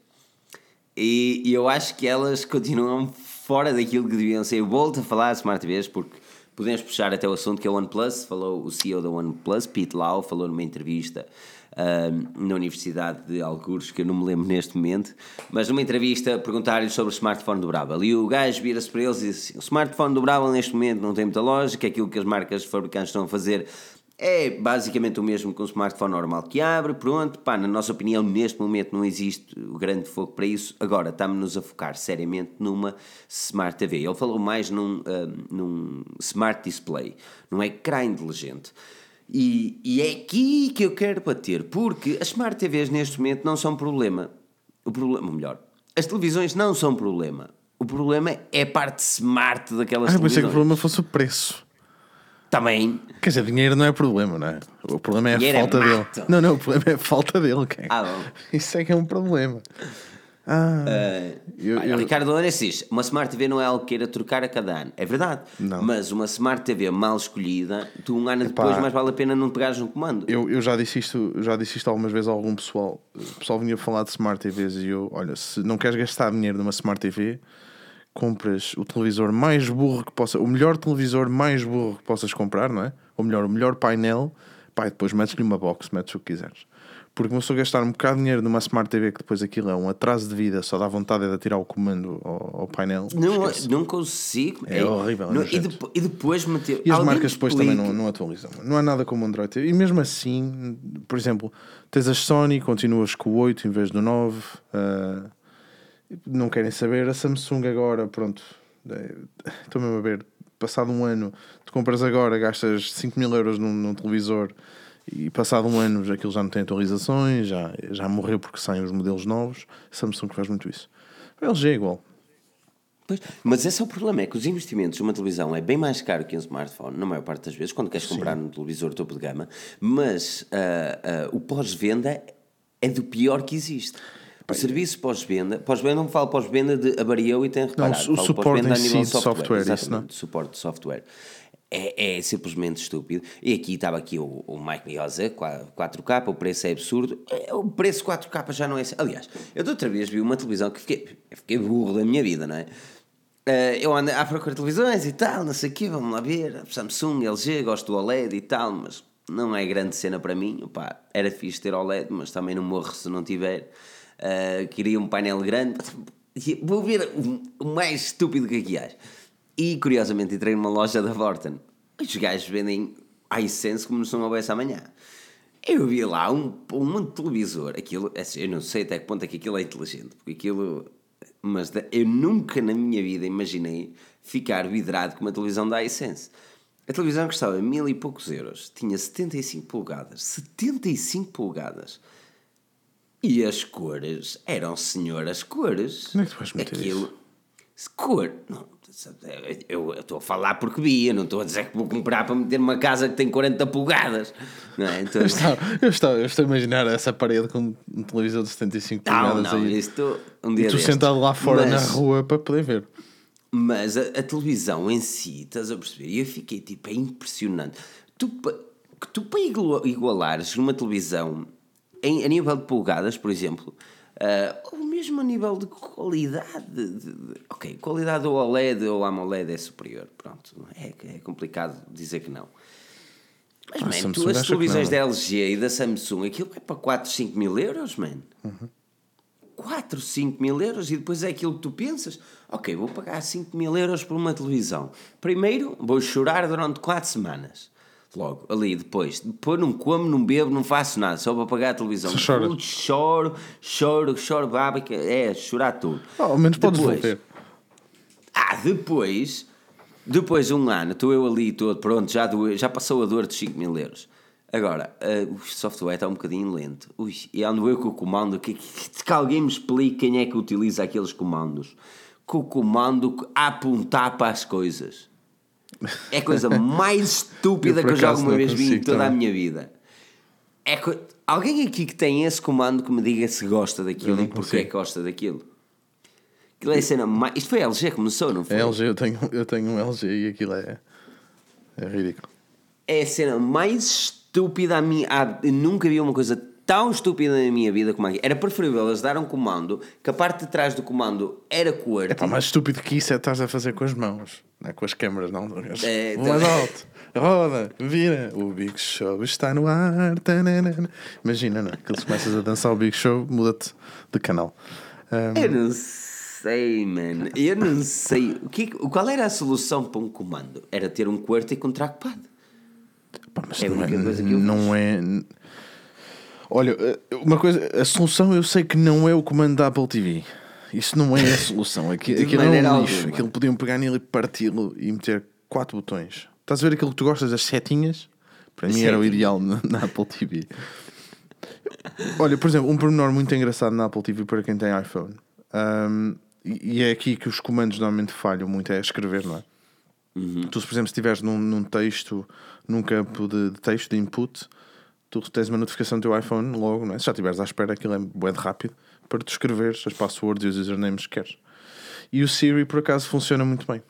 E, e eu acho que elas continuam fora daquilo que deviam ser. Eu volto a falar de Smart TVs porque podemos puxar até o assunto que é o OnePlus. Falou o CEO da OnePlus, Pete Lau, falou numa entrevista na Universidade de Algures, que eu não me lembro neste momento, mas numa entrevista perguntaram-lhe sobre o smartphone dobrável. E o gajo vira-se para eles e disse: assim, o smartphone dobrável neste momento não tem muita lógica, aquilo que as marcas fabricantes estão a fazer é basicamente o mesmo que um smartphone normal que abre, pronto, pá, na nossa opinião, neste momento não existe o grande foco para isso. Agora, estamos-nos a focar seriamente numa Smart TV. Ele falou mais num, uh, num Smart Display, num ecrã inteligente. E, e é aqui que eu quero bater, porque as Smart TVs neste momento não são problema. O problema, ou melhor, as televisões não são problema. O problema é a parte smart daquelas ah, televisões. Eu pensei que o problema fosse o preço. Também. Quer dizer, dinheiro não é problema, não é? O problema é dinheiro a falta é dele. Não, não, o problema é a falta dele. Cara. Ah, bom. Isso é que é um problema. Ah, uh, eu, olha, eu... Ricardo Lourenço diz: uma Smart TV não é algo que queira trocar a cada ano. É verdade. Não. Mas uma Smart TV mal escolhida, tu um ano Epá, depois mais vale a pena não pegares no comando. Eu, eu já, disse isto, já disse isto algumas vezes a algum pessoal. O pessoal vinha falar de Smart TVs e eu, olha, se não queres gastar dinheiro numa Smart TV, compras o televisor mais burro que possa, o melhor televisor mais burro que possas comprar, não é? Ou melhor, o melhor painel, pá, e depois metes-lhe uma box, metes o que quiseres. Porque começou a gastar um bocado de dinheiro numa Smart TV que depois aquilo é um atraso de vida, só dá vontade de tirar o comando ao, ao painel. Não, não consigo. É, é horrível. Não, e, depois, e depois meter. E as marcas depois também não, não atualizam. Não há nada como Android TV. E mesmo assim, por exemplo, tens a Sony, continuas com o 8 em vez do 9. Uh, não querem saber. A Samsung agora, pronto, é, estou mesmo a ver. Passado um ano, tu compras agora, gastas 5 mil euros num, num televisor e passado um ano aquilo já não tem atualizações, já, já morreu porque saem os modelos novos. A Samsung faz muito isso. A LG é igual. Pois, mas esse é o problema, é que os investimentos de uma televisão é bem mais caro que um smartphone, na maior parte das vezes, quando queres comprar Sim. um televisor topo de gama, mas uh, uh, o pós-venda é do pior que existe. O serviço pós-venda, pós-venda não falo pós-venda de avariou e tem reparado. Não, o suporte em si de software, software isso, não? suporte de software. É, é, simplesmente estúpido. E aqui estava aqui o, o Mike Mioza, 4K, o preço é absurdo. É, o preço 4K já não é. Aliás, eu de outra vez vi uma televisão que fiquei, fiquei burro da minha vida, não é? Uh, eu ando à procura de televisões e tal, não sei o quê, vamos lá ver. Samsung, LG, gosto do OLED e tal, mas não é grande cena para mim. Opa, era fixe ter OLED, mas também não morro se não tiver. Uh, queria um painel grande. Vou ver o, mais estúpido que aqui há. E curiosamente entrei numa loja da Vorten. Os gajos vendem iSense como se não houvesse amanhã. Eu vi lá um, um televisor, aquilo, é assim, eu não sei até que ponto é que aquilo é inteligente, porque aquilo. Mas eu nunca na minha vida imaginei ficar vidrado com uma televisão da iSense. A televisão custava mil e poucos euros, tinha 75 polegadas. 75 polegadas! E as cores eram senhoras cores. Como é que tu vais meter Aquilo... isso? Cor. Não, eu estou a falar porque vi, eu não estou a dizer que vou comprar para meter uma casa que tem 40 polegadas. Não é? então... eu, estou, eu, estou, eu estou a imaginar essa parede com um televisor de 75 não, polegadas. Não, não, isto um dia. E tu deste. sentado lá fora Mas... na rua para poder ver. Mas a, a, televisão em si, estás a perceber? E eu fiquei tipo, é impressionante. Tu, tu para igualares numa televisão em, a nível de polegadas, por exemplo, uh, ou mesmo a nível de qualidade, de, de, ok, qualidade do OLED ou AMOLED é superior, pronto, é, é complicado dizer que não. Mas, ah, man, tu as televisões da LG e da Samsung, aquilo é para 4, 5 mil euros, man. Uhum. 4, 5 mil euros e depois é aquilo que tu pensas. Ok, vou pagar 5 mil euros por uma televisão. Primeiro, vou chorar durante 4 semanas. Logo, ali, depois. Depois não como, não bebo, não faço nada, só para pagar a televisão. Choro, choro, choro, choro, bábica, é, chorar tudo. Oh, ao menos podes devolver. Ah, depois, depois de um ano, estou eu ali todo, pronto, já, do, já passou a dor de 5 mil euros. Agora, uh, o software está um bocadinho lento. Ui, e ando eu com o comando, que, que, que alguém me explique quem é que utiliza aqueles comandos. Com o comando a apontar para as coisas. É a coisa mais estúpida eu, que eu já alguma vez vi em toda também. a minha vida. É co... Alguém aqui que tem esse comando que me diga se gosta daquilo e porque é que gosta daquilo. Aquilo é a cena mais. Isto foi a LG que começou, não foi? É LG, eu tenho, eu tenho um LG e aquilo é. É ridículo. É a cena mais estúpida a mim. Ah, nunca vi uma coisa tão estúpida na minha vida como aqui. Era preferível eles dar um comando que a parte de trás do comando era QWERTY. Pá, mais estúpido que isso é estás a fazer com as mãos, não é com as câmaras, não. É, mais também. alto, roda, vira, o Big Show está no ar. Imagina, não é? Que eles começas a dançar o Big Show, muda-te de canal. Um, Eu não sei, man. Eu não sei. O que, qual era a solução para um comando? Era ter um QWERTY com trackpad. pá, mas é não, é, não é. Olha, uma coisa, a solução eu sei que não é o comando da Apple TV. Isso não é a solução. Aquilo é maneira um lixo. alguma. Aquilo podiam pegar nele e parti-lo e meter quatro botões. Estás a ver aquilo que tu gostas das setinhas? Para mim era o ideal na, na Apple TV. Olha, por exemplo, um pormenor muito engraçado na Apple TV para quem tem iPhone. Um, e é aqui que os comandos normalmente falham muito, é escrever, não é? Tu, por exemplo, se estiveres num, num texto, num campo de, de texto, de input, tu tens uma notificação do teu iPhone logo, não é? Se já estiveres à espera, aquilo é de rápido para tu escreveres as passwords e os usernames que queres. E o Siri, por acaso, funciona muito bem.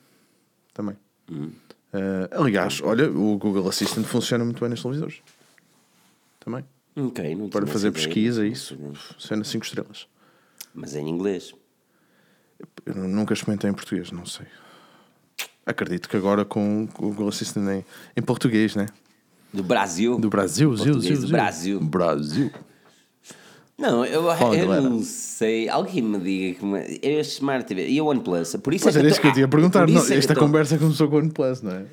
Também. Eh, aliás, olha, o Google Assistant funciona muito bem nos televisores. Também. Ok, não Para fazer ideia. pesquisa, isso. Funciona 5 estrelas. Mas em inglês. Eu nunca experimentei em português, não sei. Acredito que agora com o Google Assistant em, em português, né? Do Brasil. Do Brasil, Zil, Zil, do Zil. Brasil. Brasil. Não, eu, eu galera. não sei. Alguém me diga que me- este Smart TV e o OnePlus. Por isso Pois é era que isso que eu te ia perguntar. por Não, é esta conversa começou com o OnePlus, não é?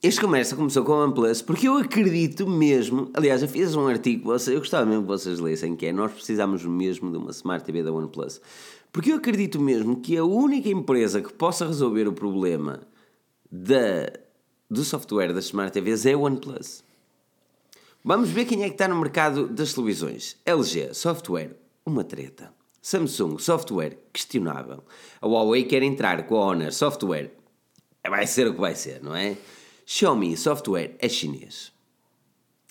Esta conversa começou com o OnePlus porque eu acredito mesmo. Aliás, eu fiz um artigo, eu gostava mesmo que vocês lessem, que é Nós precisamos mesmo de uma Smart TV da OnePlus. Porque eu acredito mesmo que a única empresa que possa resolver o problema da, do software das Smart TVs é a OnePlus. Vamos ver quem é que está no mercado das televisões. LG, software, uma treta. Samsung, software, questionável. A Huawei quer entrar com a Honor, software, vai ser o que vai ser, não é? Xiaomi, software, é chinês.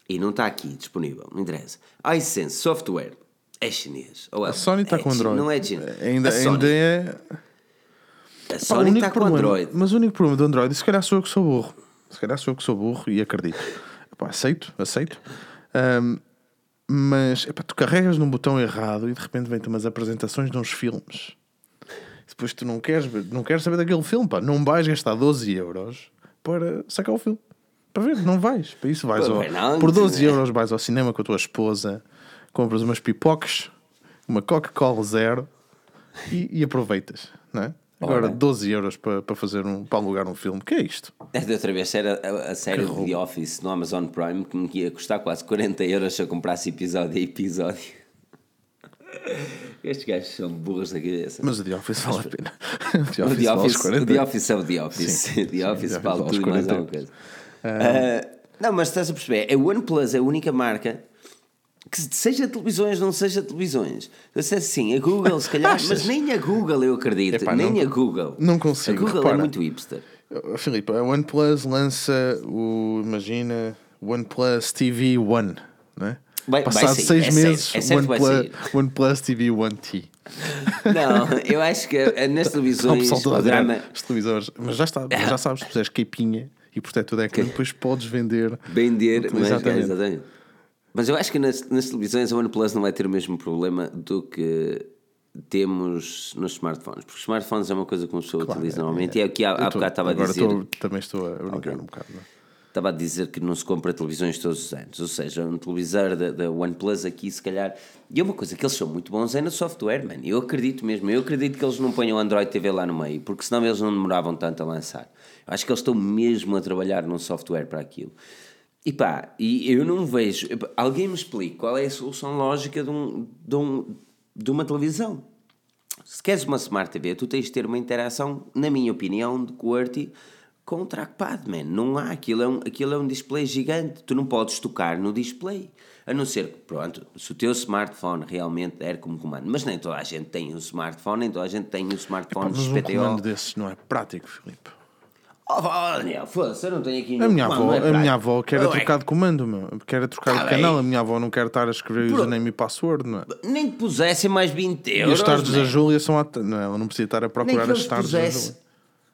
E não está aqui disponível, não interessa. iSense, software, é chinês. Ou A Sony está é com Android. Não é chinês. Ainda, a Sony, ainda é. a Sony está com problema- Android. Mas o único problema do Android, se calhar sou eu que sou burro. Se calhar sou eu que sou burro e acredito. Epá, aceito, aceito. Ahm, mas epá, tu carregas num botão errado e de repente vem-te umas apresentações de uns filmes. Depois tu não queres, não queres saber daquele filme, pá. Não vais gastar 12 euros para sacar o filme. Para ver, não vais. Para isso vais ao, por 12 né? euros vais ao cinema com a tua esposa, compras umas pipocas, uma Coca-Cola zero e, e aproveitas, não é? Agora Ora. 12 euros para, para fazer um, para alugar um filme, que é isto? Esta outra vez era a, a série de The Office no Amazon Prime que me ia custar quase 40 euros se eu comprasse episódio a episódio. Estes gajos são burros da cabeça. Mas o The Office vale a pena. O The, vale os Office, 40. o The Office é o The Office. Sim, The Office The vale Office tudo e vale mais alguma 40. coisa. Ah, não, mas estás a perceber? A OnePlus é a única marca que seja televisões, não seja televisões. Eu sei assim, a Google se calhar, Achas? mas nem a Google eu acredito, Epá, nem não- a Google. não consigo, A Google é repara. muito hipster. Filipe, a OnePlus lança o, imagina, OnePlus TV One, não é? Vai- vai Passado sair, seis é meses, é que vai OnePlus, OnePlus TV One T. Não, eu acho que nas o televisões o a drama os televisores. Mas já, está, já sabes, se puseres capinha e protetor de ecrã, depois podes vender. vender, mas, Exatamente. exatamente. Mas eu acho que nas, nas televisões a OnePlus não vai ter o mesmo problema do que temos nos smartphones, porque os smartphones é uma coisa que uma pessoa utiliza normalmente e é o que há, há bocado estava a agora dizer. tô- também estou a brincar um bocado. Não é? Estava a dizer que não se compra televisões todos os anos, ou seja, um televisor da, da OnePlus aqui, se calhar. E é uma coisa que eles são muito bons é no software, mano. Eu acredito mesmo, eu acredito que eles não ponham Android TV lá no meio, porque senão eles não demoravam tanto a lançar. Eu acho que eles estão mesmo a trabalhar num software para aquilo. E pá, e eu não vejo. epá, Alguém me explique qual é a solução lógica de, um, de, um, de uma televisão. Se queres uma Smart TV, tu tens de ter uma interação, na minha opinião, de QWERTY com o trackpad, man. Não há, aquilo é, um, aquilo é um display gigante. Tu não podes tocar no display. A não ser que, pronto, se o teu smartphone realmente der como comando. Mas nem toda a gente tem um smartphone, nem toda a gente tem um smartphone mas um XPTO. comando desses não é prático, Filipe. Oh, Daniel, foda-se, eu não tenho aqui A nenhum minha, comando, avó, não é a minha avó quer é Ué, trocar de comando, meu. quer é trocar Tá de bem. canal. A minha avó não quer estar a escrever username e password, não é? Nem que pusessem mais 20 E euros. as tardes da man. Júlia são. at- Não, ela não precisa estar a Nem procurar as tardes da pusessem. Júlia.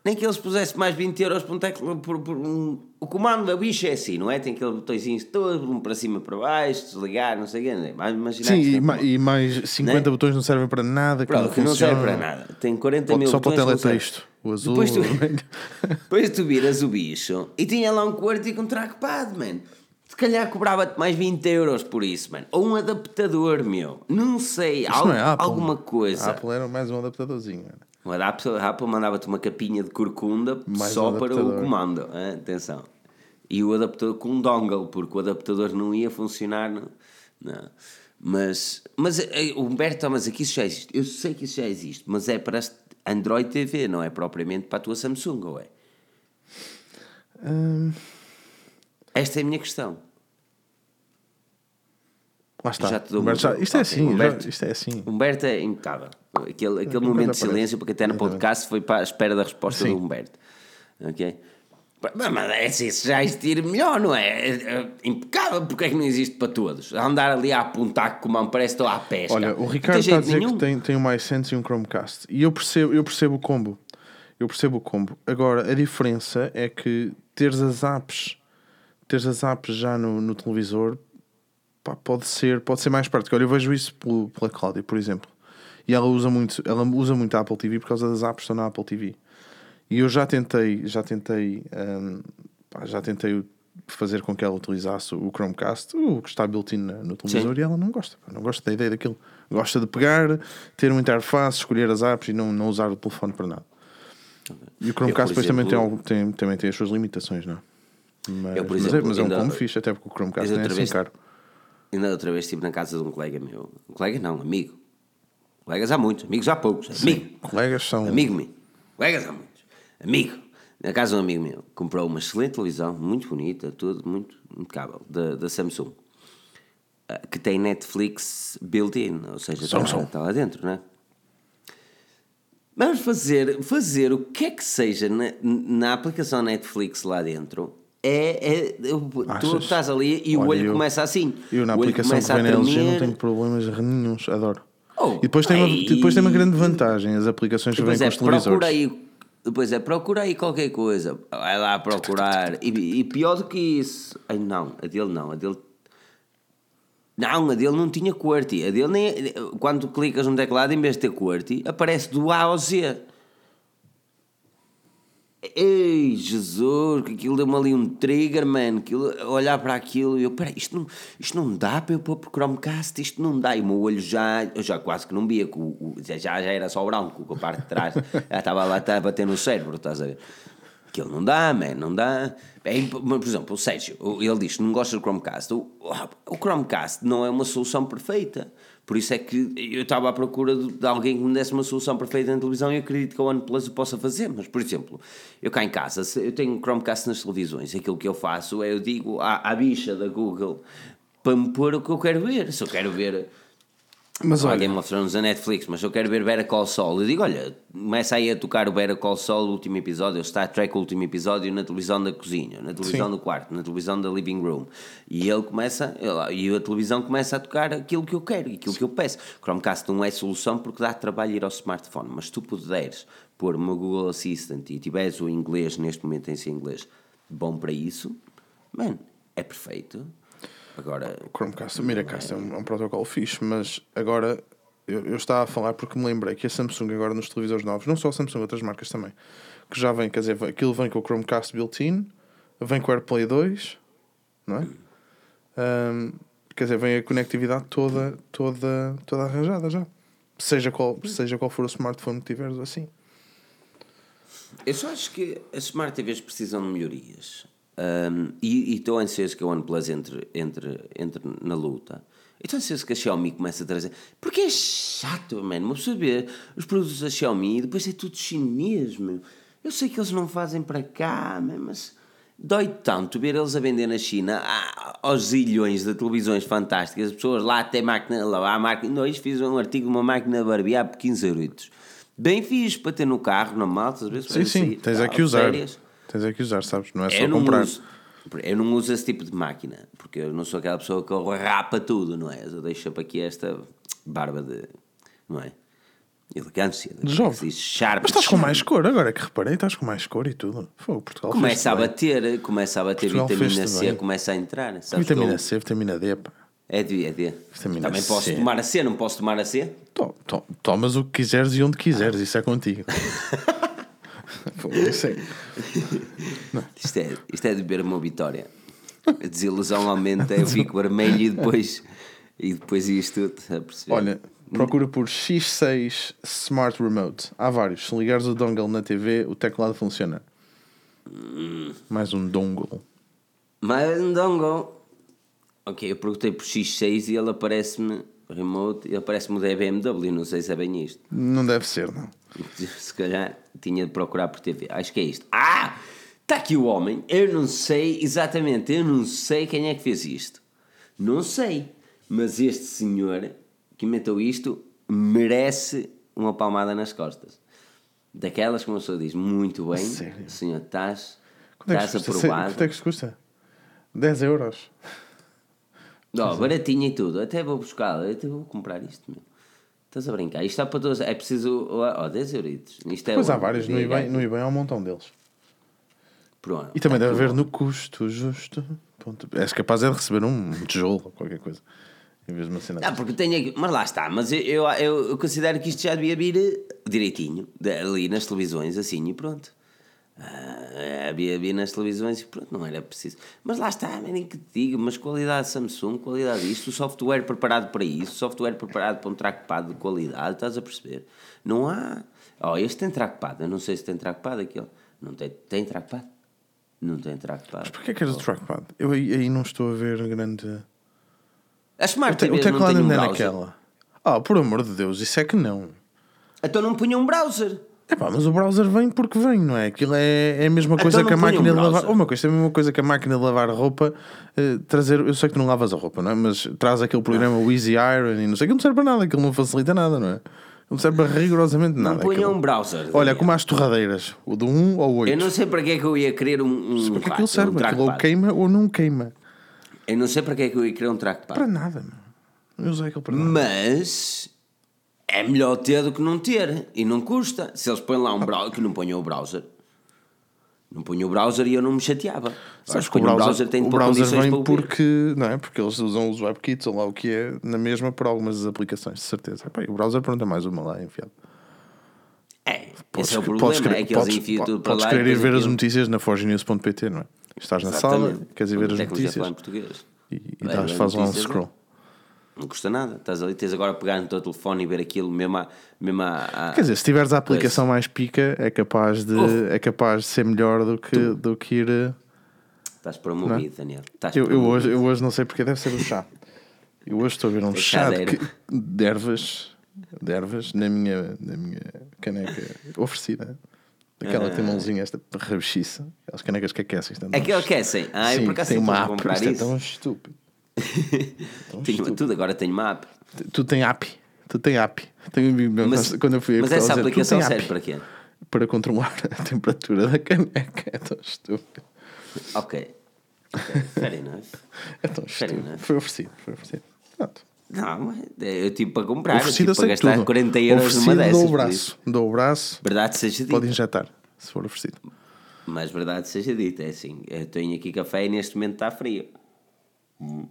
Nem que eles pusessem mais 20 euros por um teclado. Por, por um... O comando da bicha é assim, não é? Tem aqueles botõezinhos todos, um para cima para baixo, desligar, não sei o quê. Mas imaginar Sim, que e, isto é ma- e mais 50 Né? botões não servem para nada. que Pronto, que não serve para nada. Tem 40 Pode- mil Só para o botões que não servem. teletexto. O azul. Depois tu-. Depois tu viras o bicho e tinha lá um quarto com um trackpad, man. Se calhar cobrava-te mais 20 euros por isso, man. Ou um adaptador, meu. Não sei, al- é Apple. alguma A coisa. Apple era mais um adaptadorzinho. O Apple, a Apple mandava-te uma capinha de corcunda Mais só um para o adaptador. comando. hein? Atenção. E o adaptador com um dongle, porque o adaptador não ia funcionar. Não. não. Mas, mas eh, Humberto, mas aqui isso já existe. Eu sei que isso já existe, mas é para Android TV, não é propriamente para a tua Samsung, ou é? Hum, Esta é a minha questão. lá está. Já te dou Humberto, já- isto é assim. já- Humberto. isto é assim. Humberto é impecável. Aquele, aquele momento de silêncio, porque até no podcast foi para a espera da resposta Sim. do Humberto. Ok? Mas é assim, se já existir, melhor, não é? É, é impecável, porque é que não existe para todos? Andar ali a apontar com a mão, parece que estou à pesca. Olha, o Ricardo está a dizer nenhum. que tem, tem um iSense e um Chromecast. E eu percebo, eu percebo o combo. Eu percebo o combo. Agora, a diferença é que teres as apps, teres as apps já no, no televisor, pá, pode ser, pode ser mais prático. Olha, eu vejo isso pela Cláudia, por exemplo. E ela usa muito, ela usa muito a Apple TV por causa das apps que estão na Apple TV. E eu já tentei, já tentei, pá, já tentei fazer com que ela utilizasse o Chromecast, o que está built-in no televisor, Sim. e ela não gosta. pá, Não gosta da ideia daquilo. Gosta de pegar, ter uma interface, escolher as apps e não, não usar o telefone para nada. E o Chromecast Eu, depois também, tem, exemplo- tem, também tem as suas limitações, não é? Mas, Eu, por mas é- exemplo, mas é, um ainda- combo fixe, até porque o Chromecast não é assim caro. Ainda outra vez estive na casa de um colega meu. Um colega não, amigo. Colegas há muitos, amigos há poucos. Amigo. Colegas são. Amigo meu. Colegas há muitos. Amigo. Na casa de um amigo meu. Comprou uma excelente televisão, muito bonita, tudo muito impecável, da, da Samsung. Ah, Que tem Netflix built-in, ou seja, está, está lá dentro, não é? Vamos fazer, fazer o que é que seja na, na aplicação Netflix lá dentro. É, é, tu estás ali e o Olha, olho eu- começa assim. Eu na o aplicação que vem na LG não tenho problemas nenhums, adoro. Oh, e depois tem, uma, depois tem uma grande vantagem, as aplicações que vêm Depois com é, os televisores. procura aí, depois é, procura aí qualquer coisa. Vai lá procurar. E, e pior do que isso. Ai, não, a dele não. A dele. Não, a dele não tinha QWERTY. A dele nem. Quando clicas no teclado, em vez de ter QWERTY, aparece do A ao Z. Ei, Jesus, que aquilo deu-me ali um trigger, man. Aquilo, olhar para aquilo e eu, peraí, isto não, isto não dá para eu pôr por Chromecast, isto não dá. E o meu olho já, eu já quase que não via, que o, o- já, já era só o branco, com a parte de trás já estava lá a bater no cérebro, estás a ver? Aquilo não dá, man, não dá. É, por exemplo, o Sérgio, ele diz que não gosta do Chromecast. O, o Chromecast não é uma solução perfeita. Por isso é que eu estava à procura de, alguém que me desse uma solução perfeita na televisão e acredito que a OnePlus o possa fazer. Mas, por exemplo, eu cá em casa, eu tenho Chromecast nas televisões, aquilo que eu faço é eu digo à, à bicha da Google para me pôr o que eu quero ver. Se eu quero ver Mas Olha, olha, Game of Thrones na Netflix, mas eu quero ver Better Call Saul. Eu digo, olha, começa aí a tocar o Better Call Saul, o último episódio, o Star Trek, o último episódio, na televisão da cozinha, na televisão Sim. do quarto, na televisão da living room. E ele começa, ele- e a televisão começa a tocar aquilo que eu quero, aquilo que eu peço. Chromecast não é solução porque dá trabalho ir ao smartphone, mas tu puderes pôr uma Google Assistant e tiveres o inglês, neste momento em si inglês, bom para isso, man, é perfeito. Agora, o Chromecast, o Miracast é um, é um protocolo fixe, mas agora eu, eu estava a falar porque me lembrei que a Samsung agora nos televisores novos, não só a Samsung, outras marcas também, que já vem, quer dizer, aquilo vem com o Chromecast built-in, vem com o AirPlay 2, não é? Ahm, quer dizer, vem a conectividade toda, toda, toda arranjada já. Seja qual, seja qual for o smartphone que tiveres assim. Eu só acho que as Smart TVs precisam de melhorias. Um, e estou ansioso que a OnePlus entre, entre, entre na luta. Estou ansioso que a Xiaomi comece a trazer. Porque é chato, mano. Uma pessoa vê os produtos da Xiaomi e depois é tudo chinês, meu. Eu sei que eles não fazem para cá, man, mas dói tanto ver eles a vender na China ah, aos zilhões de televisões fantásticas. As pessoas lá até máquina, lá a máquina. Não, fiz um artigo de uma máquina barbear por 15 euros. Bem fixe para ter no carro, na malta, às vezes Sim, sim, tens é que usar. Tens é que usar, sabes? Não é só eu comprar. uso, eu não uso esse tipo de máquina, porque eu não sou aquela pessoa que rapa tudo, não é? Eu deixo para aqui esta barba de. não é? Elegância. De jovem. Mas estás com mais cor agora que reparei, estás com mais cor e tudo. Foi, Portugal Começa a fez-te bem. bater, começa a bater Portugal vitamina C, bem. começa a entrar. Vitamina eu- C, vitamina D, pá. É D, é D. Vitamina Também posso C. tomar a C, não posso tomar a C? To- to- Tomas o que quiseres e onde quiseres, isso é contigo. Isto é, isto é de beber uma vitória. A desilusão aumenta, eu fico vermelho e depois, e depois isto tudo. A perceber? Olha, procura por X6 Smart Remote. Há vários. Se ligares o dongle na TV, o teclado funciona. Mais um dongle. Mas um dongle. Ok, eu perguntei por X6 e ele aparece-me remote, ele aparece-me da BMW, não sei se é bem isto. Não deve ser, não. Se calhar tinha de procurar por TV. Acho que é isto. Ah! Está aqui o homem. Eu não sei exatamente, eu não sei quem é que fez isto. Não sei. Mas este senhor que inventou isto merece uma palmada nas costas. Daquelas que uma pessoa diz muito bem, Sério? senhor, estás, é estás aprovado. Quanto é que isto custa? 10 euros. Ó, baratinho e tudo. Até vou buscar, até vou comprar isto, meu. Estás a brincar? Isto está para todos. É preciso. Ó, 10 euritos. Isto é Pois há vários. No eBay, no eBay há um montão deles. Pronto. E também Tá deve haver no custo justo. Ponto. És capaz é de receber um tijolo ou qualquer coisa. Em vez de uma cena. Ah, porque tenho aqui. Mas lá está. Mas eu, eu, eu- considero que isto já devia vir eh, direitinho. Ali nas televisões, assim e pronto. Ah, havia vir nas televisões e pronto, não era preciso. Mas lá está, nem que te diga, mas qualidade Samsung, qualidade isto, o software preparado para isso, software preparado para um trackpad de qualidade, estás a perceber? Não há. Oh, este tem trackpad, eu não sei se tem trackpad aquele. Não tem, tem trackpad? Não tem trackpad. Porquê que queres o trackpad? Eu aí, aí não estou a ver grande. A Smart O, te, teclado um ainda é naquela. Ah, por amor de Deus, isso é que não. Então não punha um browser. Epá, mas o browser vem porque vem, não é? Aquilo é, é a mesma coisa Então que a ponha um máquina de lavar. browser. Uma coisa, é a mesma coisa que a máquina de lavar roupa. eh, trazer, eu sei que tu não lavas a roupa, não é? Mas traz aquele programa o Easy Iron e não sei, aquilo não serve para nada, aquilo não facilita nada, não é? Não serve para rigorosamente nada. Não punha aquilo. um browser. Olha, como as torradeiras, o do 1 ou o 8. Eu não sei para que é que eu ia querer um, um, Porque pá, aquilo serve, um aquilo ou queima ou não queima. Eu não sei para que é que eu ia querer um trackpad. Para nada, meu. Eu usei aquilo para nada. Mas é melhor ter do que não ter. E não custa. Se eles põem lá um browser, que não ponham o browser. Não ponham o browser e eu não me chateava. Sabes que o ponho browser, tem o de pôr browser condições vem porque, não é? porque eles usam os WebKits ou lá o que é, na mesma para algumas das aplicações, de certeza. Epá, o browser pronto é mais uma lá enfiado. É, Podes, esse é o podes problema. querer, é que eles podes, enfiam tudo para podes lá. querer e ir ver as notícias na forgenews.pt, não é? Estás na sala, Exatamente. queres ir ver as falar notícias e, e dás, fazes lá um notícias, scroll. Não custa nada. Estás ali, tens agora a pegar no teu telefone e ver aquilo mesmo à. Mesmo à, à- Quer dizer, se tiveres a aplicação mais pica, é capaz de, Oh. é capaz de ser melhor do que, do que ir. Estás promovido, Daniel. Estás Eu, eu, promovido. hoje, eu hoje não sei porque deve ser o chá. Eu hoje estou a ver um É chá de, que- de ervas, de ervas na, minha, na minha caneca oferecida. Aquela que tem mãozinha, esta rabichiça. Aquelas canecas que aquecem. é É tão- aquecem. Ah, eu por acaso tem uma comprar Isto é isso. tão estúpido. Tão Tenho tudo, agora tenho uma app. Tu tem app. Tu tem app. Tenho um amigo meu, Mas, quando eu fui mas essa dizer, "Tu aplicação serve app para quê? para controlar a temperatura da caneca. É tão estúpido. Ok. Ok, Fair enough. É tão Fair estúpido. enough. Foi oferecido. Foi oferecido. Pronto. Não, é- eu tive para comprar, eu Oferecido tive para gastar tudo. 40 euros oferecido, numa dessas. dou o braço. Dou o braço. Verdade seja dita. Pode injetar, se for oferecido. Mas verdade seja dita, é assim. Eu tenho aqui café e neste momento está frio. Hum.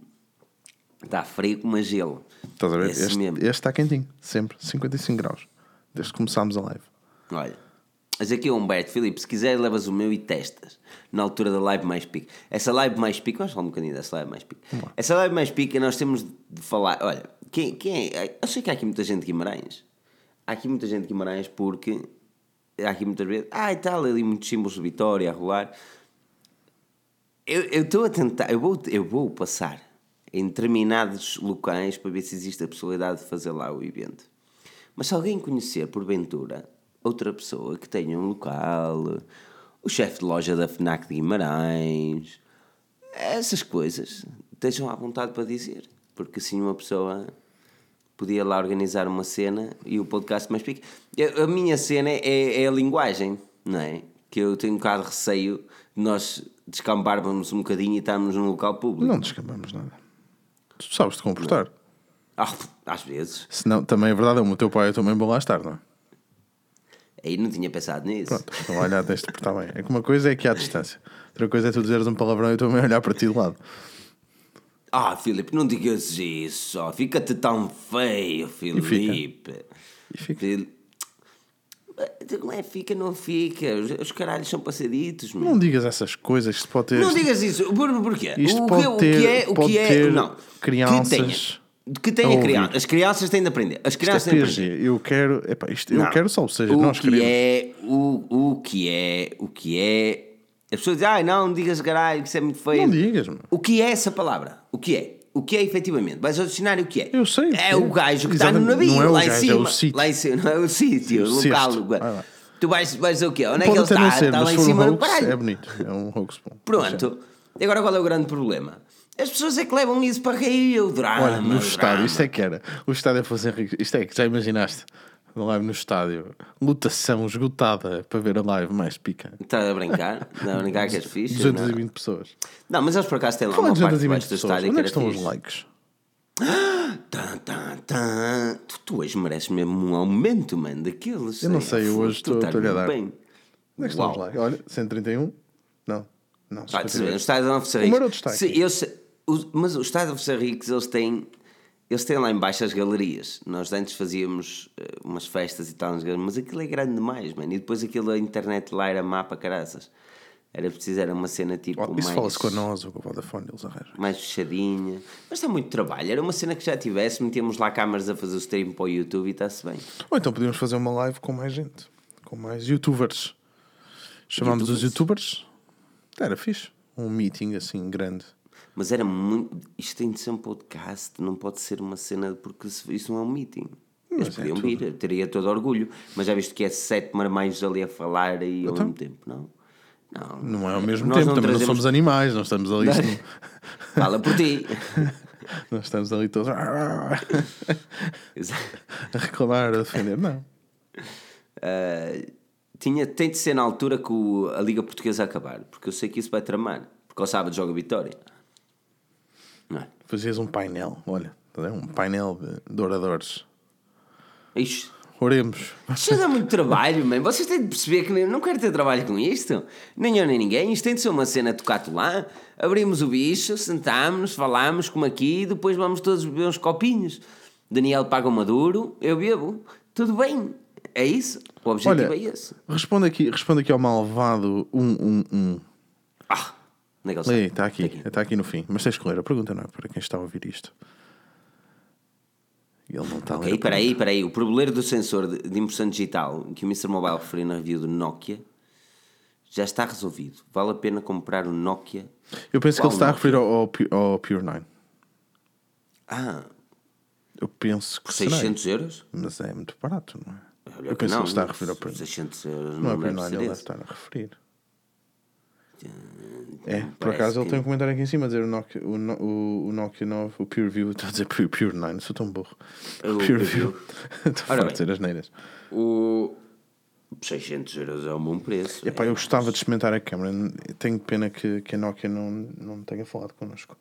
Está frio como a gelo. Estás a ver? Esse Este, mesmo. este está quentinho. Sempre. 55 graus. Desde que começámos a live. Olha, mas aqui é o Humberto, Filipe, se quiser levas o meu e testas. Na altura da live mais pica. Essa live mais pica, vamos falar um bocadinho dessa live mais pica. Essa live mais pica nós temos de falar. Olha, quem, quem é? Eu sei que há aqui muita gente de Guimarães. Há aqui muita gente de Guimarães porque há aqui muitas vezes. Ah, e tal, ali muitos símbolos de vitória a rolar. Eu eu estou a tentar, eu vou, eu vou passar em determinados locais para ver se existe a possibilidade de fazer lá o evento. Mas se alguém conhecer, porventura, outra pessoa que tenha um local, o chefe de loja da FNAC de Guimarães, essas coisas, estejam à vontade para dizer. Porque assim uma pessoa podia lá organizar uma cena e o podcast mais pica. A minha cena é, é a linguagem, não é? Que eu tenho um bocado de receio de nós descambarmos um bocadinho e estarmos num local público. Não descambamos nada. Tu sabes te comportar. Ah, às vezes. Se não, também é verdade, o teu pai e a tua mãe vão lá estar, não é? Aí não tinha pensado nisso. Pronto, então olha, tens de portar bem. É que uma coisa é que há distância, outra coisa é tu dizeres um palavrão e a tua mãe olhar para ti de lado. Ah, Filipe, não digas isso. Fica-te tão feio, Filipe. E fica. Fil- Não é fica, não fica. Os, os caralhos são passaditos, meu. Não digas essas coisas, isto pode ter. Não digas isso. Por, porquê? Isto o, pode que, o ter- que é. O que é. Não. crianças Que tenha, que tenha a ouvir. crianças. As crianças têm de aprender. As Isto crianças é têm de aprender. Eu quero. Epá, isto, eu Não. quero só, ou seja, o nós que queremos. é o, o que é o que é as pessoas dizem ai não digas caralho que isso é muito feio Não digas, mano. o que é essa palavra o que é o que é efetivamente vais ao dicionário o que é Eu sei que é é. o gajo que está no navio Não é o lá em gajo, é cima o sítio. lá em cima não é o sítio o local lá. tu vais vais o quê onde é que Pode ele até está não ser, está lá em cima um hoax, é bonito. É um hoax bom. pronto e agora qual é o grande problema as pessoas é que levam isso para rir o drama Olha, no o estádio, isto é que era. O estádio é fosse Henrique. Isto é que já imaginaste. Live no estádio, lotação esgotada para ver a live mais pica. Estás a brincar? Não, a brincar que és fixe? Não. 220 pessoas. não, mas eles por acaso têm lá Fala uma de parte 220 debaixo do estádio Onde que é que era estão os fixe. likes? Tan, tan, tan. Tu, tu hoje mereces mesmo um aumento, mano, daqueles. Eu não É, sei, eu hoje estou- estás a dar. bem. Onde é que estão os likes? Olha, 131? Não. Não, Ah, estás a ver, 52. o estádio de Alves O Ricos. Maroto está Se- aqui. eu sei- os- Mas o estádio de Alves Ricos, eles têm. Eles têm lá embaixo as galerias. Nós antes fazíamos eh, umas festas e tal, mas aquilo é grande demais, mano. E depois aquilo, a internet lá era mapa caraças. Era preciso, era uma cena tipo. Oh, Isso mais... fala-se com nós ou com a Vodafone, eles arranjam. mais fechadinha. Mas está muito trabalho. Era uma cena que já tivesse, metíamos lá câmaras a fazer o stream para o YouTube e está-se bem. Ou então podíamos fazer uma live com mais gente, com mais youtubers. Chamámos os youtubers. Era fixe. Um meeting assim grande. Mas era muito. Isto tem de ser um podcast, não pode ser uma cena, porque isso não é um meeting. Eles é podiam tudo. vir, eu teria todo orgulho. Mas já viste que é sete marmães ali a falar e ao Então? mesmo tempo, não? Não, Não é ao mesmo tempo, não também não trazemos- somos animais, nós estamos ali. Fala por ti. nós estamos ali todos a reclamar, a defender. Não. Uh, tinha, tem de ser na altura que o- a Liga Portuguesa acabar, porque eu sei que isso vai tramar. Porque ao sábado joga Vitória. Não é? Fazias um painel, olha, tá um painel de, oradores. Ixi, Oremos. Isto dá muito trabalho, man. Vocês têm de perceber que não quero ter trabalho com isto. Nem eu nem ninguém. Isto tem de ser uma cena tocato lá. Abrimos o bicho, sentámos-nos, falámos como aqui e depois vamos todos beber uns copinhos. Daniel paga o maduro, eu bebo. Tudo bem. É isso. O objetivo Olha, é esse. responde aqui, responde aqui ao malvado 111. Ah, onde é que ele está? está aqui, está aqui no fim. Mas tens que ler a pergunta, não é? Para quem está a ouvir isto. Ele não está a ler. Ok, espera aí, espera aí. O problema do sensor de, de impressão digital que o Mr. Mobile referiu na review do Nokia já está resolvido. Vale a pena comprar o Nokia. pergunta. Eu penso que Qual ele está a Nokia? referir ao, ao, ao Pure 9. Ah, Eu penso que será. 600 euros? Mas é muito barato, não é? Olha Eu que penso que não, ele está a referir ao Pure 9. 600 euros Não é não, o Pure deve 9, ser ele deve estar a referir. É, por acaso ele que- tem um comentário aqui em cima a dizer o Nokia, o, o, o Nokia 9, o PureView, estou a dizer Pure, Pure 9, sou tão burro. O PureView, estou de dizer as neiras. O 600 euros é um bom preço. Epá, é. eu gostava de experimentar a câmera, tenho pena que, que a Nokia não, não tenha falado connosco.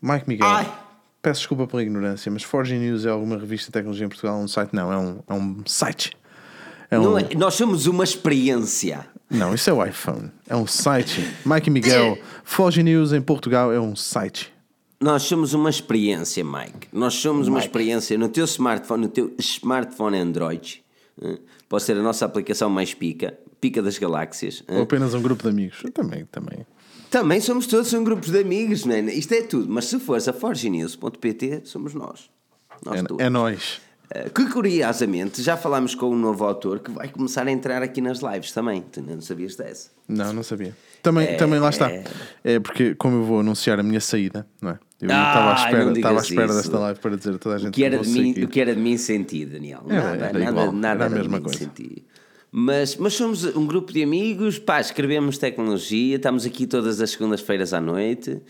Mike Miguel, Ai! peço desculpa pela ignorância, mas Forge News é alguma revista de tecnologia em Portugal? Um site? Não, é um, é um site. É um, Não é- nós somos uma experiência. Não, isso é o iPhone. É um site. Mike Miguel, Forge News em Portugal é um site. Nós somos uma experiência, Mike. Nós somos uma experiência no teu smartphone, no teu smartphone Android. Pode ser a nossa aplicação mais pica, pica das galáxias. Ou apenas um grupo de amigos. Eu também, também. Também somos todos um grupos de amigos, man. Isto é tudo. Mas se fores a forgenews.pt, somos nós. Nós todos. É, é nós. Eh, Que curiosamente já falámos com um novo autor que vai começar a entrar aqui nas lives também. Tu não sabias dessa? Não, não sabia. Também, também lá está. É porque, como eu vou anunciar a minha saída, não é? Eu estava à espera, não estava à espera isso. desta live para dizer a toda a gente O que era, vou de mim, o que era de mim sentido, Daniel. Era- nada, era nada, igual, nada era a de mesma mim coisa. sentido. Mas, mas somos um grupo de amigos, pá, escrevemos tecnologia, estamos aqui todas as segundas-feiras à noite.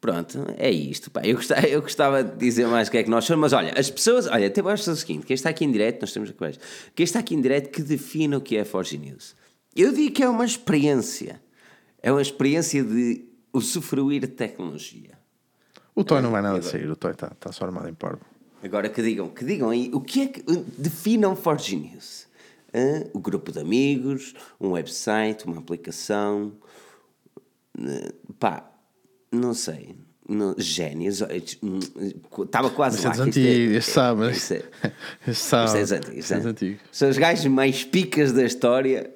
Pronto, é isto. Pá. Eu, gostava, eu gostava de dizer mais o que é que nós somos, mas olha, as pessoas, olha, até vou fazer o seguinte: quem está aqui em direto, nós temos aqui quem está aqui em direto que defina o que é Forge News. Eu digo que é uma experiência, é uma experiência de usufruir tecnologia. O Toy não vai nada sair, o Toy está tá só armado em parvo. Agora que digam, que digam aí, o que é que. Definam Forge News. O grupo de amigos, um website, uma aplicação. eh, Pá, não sei. Não, génios. Estava quase Isso lá. isto é- antigos, este sabe. mas- Isto é, sabe. isto é Isto é dos é. São os gajos mais picas da história.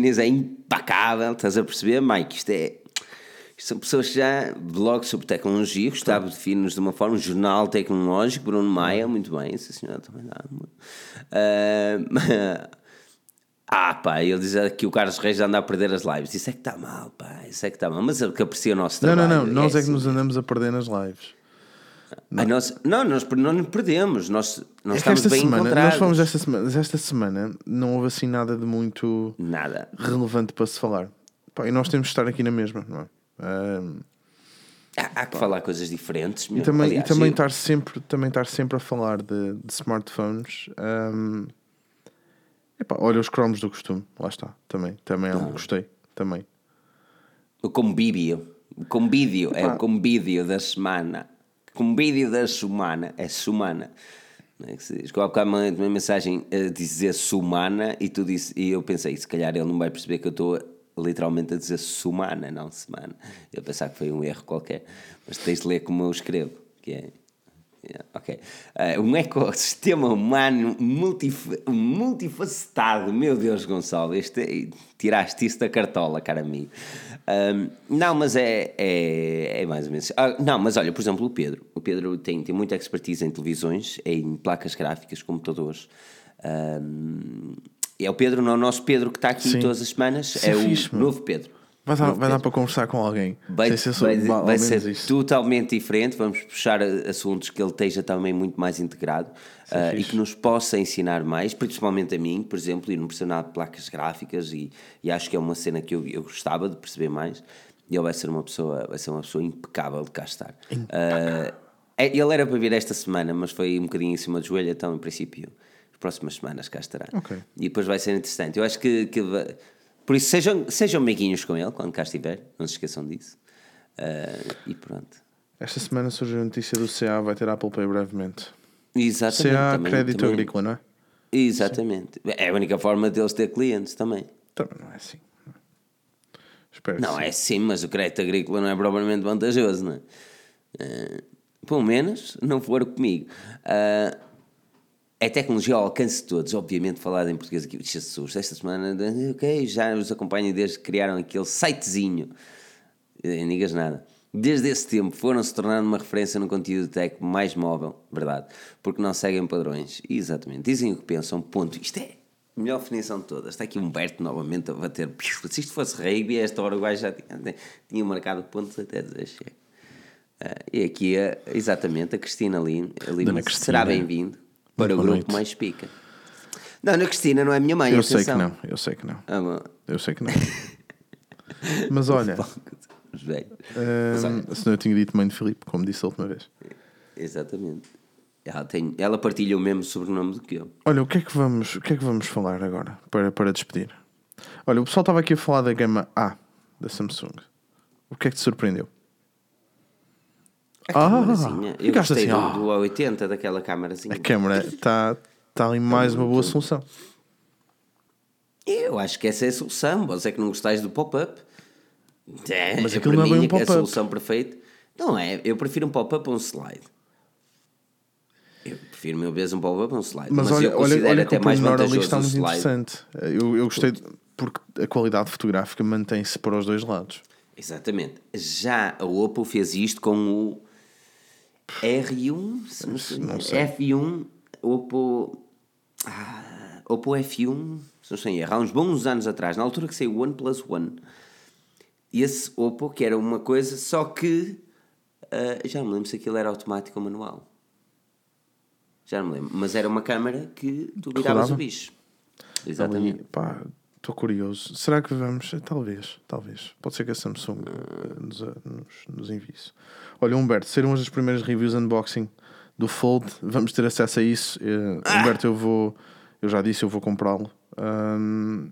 News é impecável, estás a perceber, Mike? Isto é. Isto são pessoas que já. Blogs sobre tecnologia, Gustavo define-nos de uma forma. Jornal tecnológico, Bruno Maia, muito bem, essa senhora também dá. Ah, ah, pá, ele diz que o Carlos Reis anda a perder as lives. Isso é que está mal, pá, isso é que está mal. Mas é que aprecia o nosso Não, trabalho. não, não. Nós é que assim. nos andamos a perder nas lives. A nossa- não, nós não nos perdemos. Nós, nós É que estamos esta bem semana, encontrados. nós fomos esta semana, esta semana, não houve assim nada de muito Nada. relevante para se falar. Pá, e nós temos de estar aqui na mesma, não é? Ahm, Há, há que falar coisas diferentes. e também, Aliás, e também, eu- estar sempre, também estar sempre a falar de, de smartphones. ahm, epá, olha os cromos do costume, lá está. Também, também é algo que gostei. Também. O combídio. O combídio é o combídio da semana. Combídio da semana é sumana. Não é que se diz? Há bocado uma mensagem a dizer sumana e, tu disse, e eu pensei, se calhar ele não vai perceber que eu estou literalmente a dizer sumana, não semana. Eu pensava que foi um erro qualquer, mas tens de ler como eu escrevo, que é. Ok. Uh, um ecossistema humano multif- multifacetado. Meu Deus, Gonçalo, este, é- tiraste isso da cartola, cara amigo. Um, não, mas é, é, é mais ou menos. Ah, não, mas olha, por exemplo, o Pedro. O Pedro tem, tem muita expertise em televisões, em placas gráficas, computadores. Um, é o Pedro, não é o nosso Pedro que está aqui Sim. todas as semanas. Isso é é o novo Pedro. Vai dar, vai dar para conversar com alguém. Vai, ser só- vai, vai ser totalmente diferente. Vamos puxar assuntos que ele esteja também muito mais integrado ah, e fixe. que nos possa ensinar mais, principalmente a mim, por exemplo, e não percebo nada de placas gráficas e, e acho que é uma cena que eu, eu gostava de perceber mais. E ele vai ser uma pessoa, vai ser uma pessoa impecável de cá estar. É- ele era para vir esta semana, mas foi um bocadinho em cima do joelho, então em princípio, as próximas semanas cá estará. Ok. E depois vai ser interessante. Eu acho que. que por isso, sejam, sejam amiguinhos com ele quando cá estiver, não se esqueçam disso. Ah, e pronto. Esta semana surgiu a notícia do CA, vai ter Apple Pay brevemente. Exatamente. CA também- Crédito também- Agrícola, não é? Exatamente. É a única forma deles ter clientes também. Também não é assim. Espero Não, sim. é sim, mas o crédito agrícola não é propriamente vantajoso, não é? Ah, pelo menos não for comigo. Ah, é tecnologia ao alcance de todos, obviamente falado em português aqui, Jesus, esta semana, ok, já os acompanho desde que criaram aquele sitezinho, Eh, nem digas nada. Desde esse tempo foram se tornando uma referência no conteúdo tech mais móvel, verdade, porque não seguem padrões. Exatamente, dizem o que pensam, ponto. Isto é a melhor definição de todas. Está aqui Humberto novamente a bater. Se isto fosse rugby, a esta hora o gajo já tinha, tinha marcado pontos até dizer chega. Ah, e aqui, exatamente, a Cristina Lima, será bem-vindo para o boa grupo noite. mais pica. Não, a Cristina não é minha mãe, Eu sei que atenção. não, eu sei que não. Ah, bom. Eu sei que não. Mas olha, hum, senão eu tinha dito mãe de Filipe, como disse a última vez. Exatamente. Ela, tem, ela partilha o mesmo sobrenome do que eu. Olha, o que é que vamos, o que é que vamos falar agora para, para despedir? Olha, o pessoal estava aqui a falar da gama A da Samsung. O que é que te surpreendeu? A Ah, câmarazinha. Eu ficaste gostei assim, do, ah. do A80, daquela câmarazinha. A câmera está tá ali mais uma boa solução. Eu acho que essa é a solução. Você é que não gostais do pop-up. É, Mas é aquilo para não é bem um a pop-up. solução perfeita. Não é, eu prefiro um pop-up a um slide. Eu prefiro mil vezes um pop-up a um slide. Mas, Mas, olha, eu olha, considero olha que até o mais pormenor ali vantajoso está muito slide. interessante. Eu, eu gostei de- porque a qualidade fotográfica mantém-se para os dois lados. Exatamente. Já a Oppo fez isto com o R1, se não sei, Não sei. F1, Oppo. Ah, Oppo F1, se não sei em erro, há uns bons anos atrás, na altura que saiu o OnePlus One. Esse Oppo, que era uma coisa, só que. ah, já me lembro se aquilo era automático ou manual. Já me lembro. Mas era uma câmara que tu viravas rodava? o bicho. Exatamente. Ali, pá, estou curioso. Será que vamos? Talvez, talvez. Pode ser que a Samsung eh, nos, eh, nos, nos envie isso. Olha, Humberto, serão as primeiras reviews unboxing do Fold. Vamos ter acesso a isso. Ah! Humberto, eu vou, eu já disse, eu vou comprá-lo. Ahm,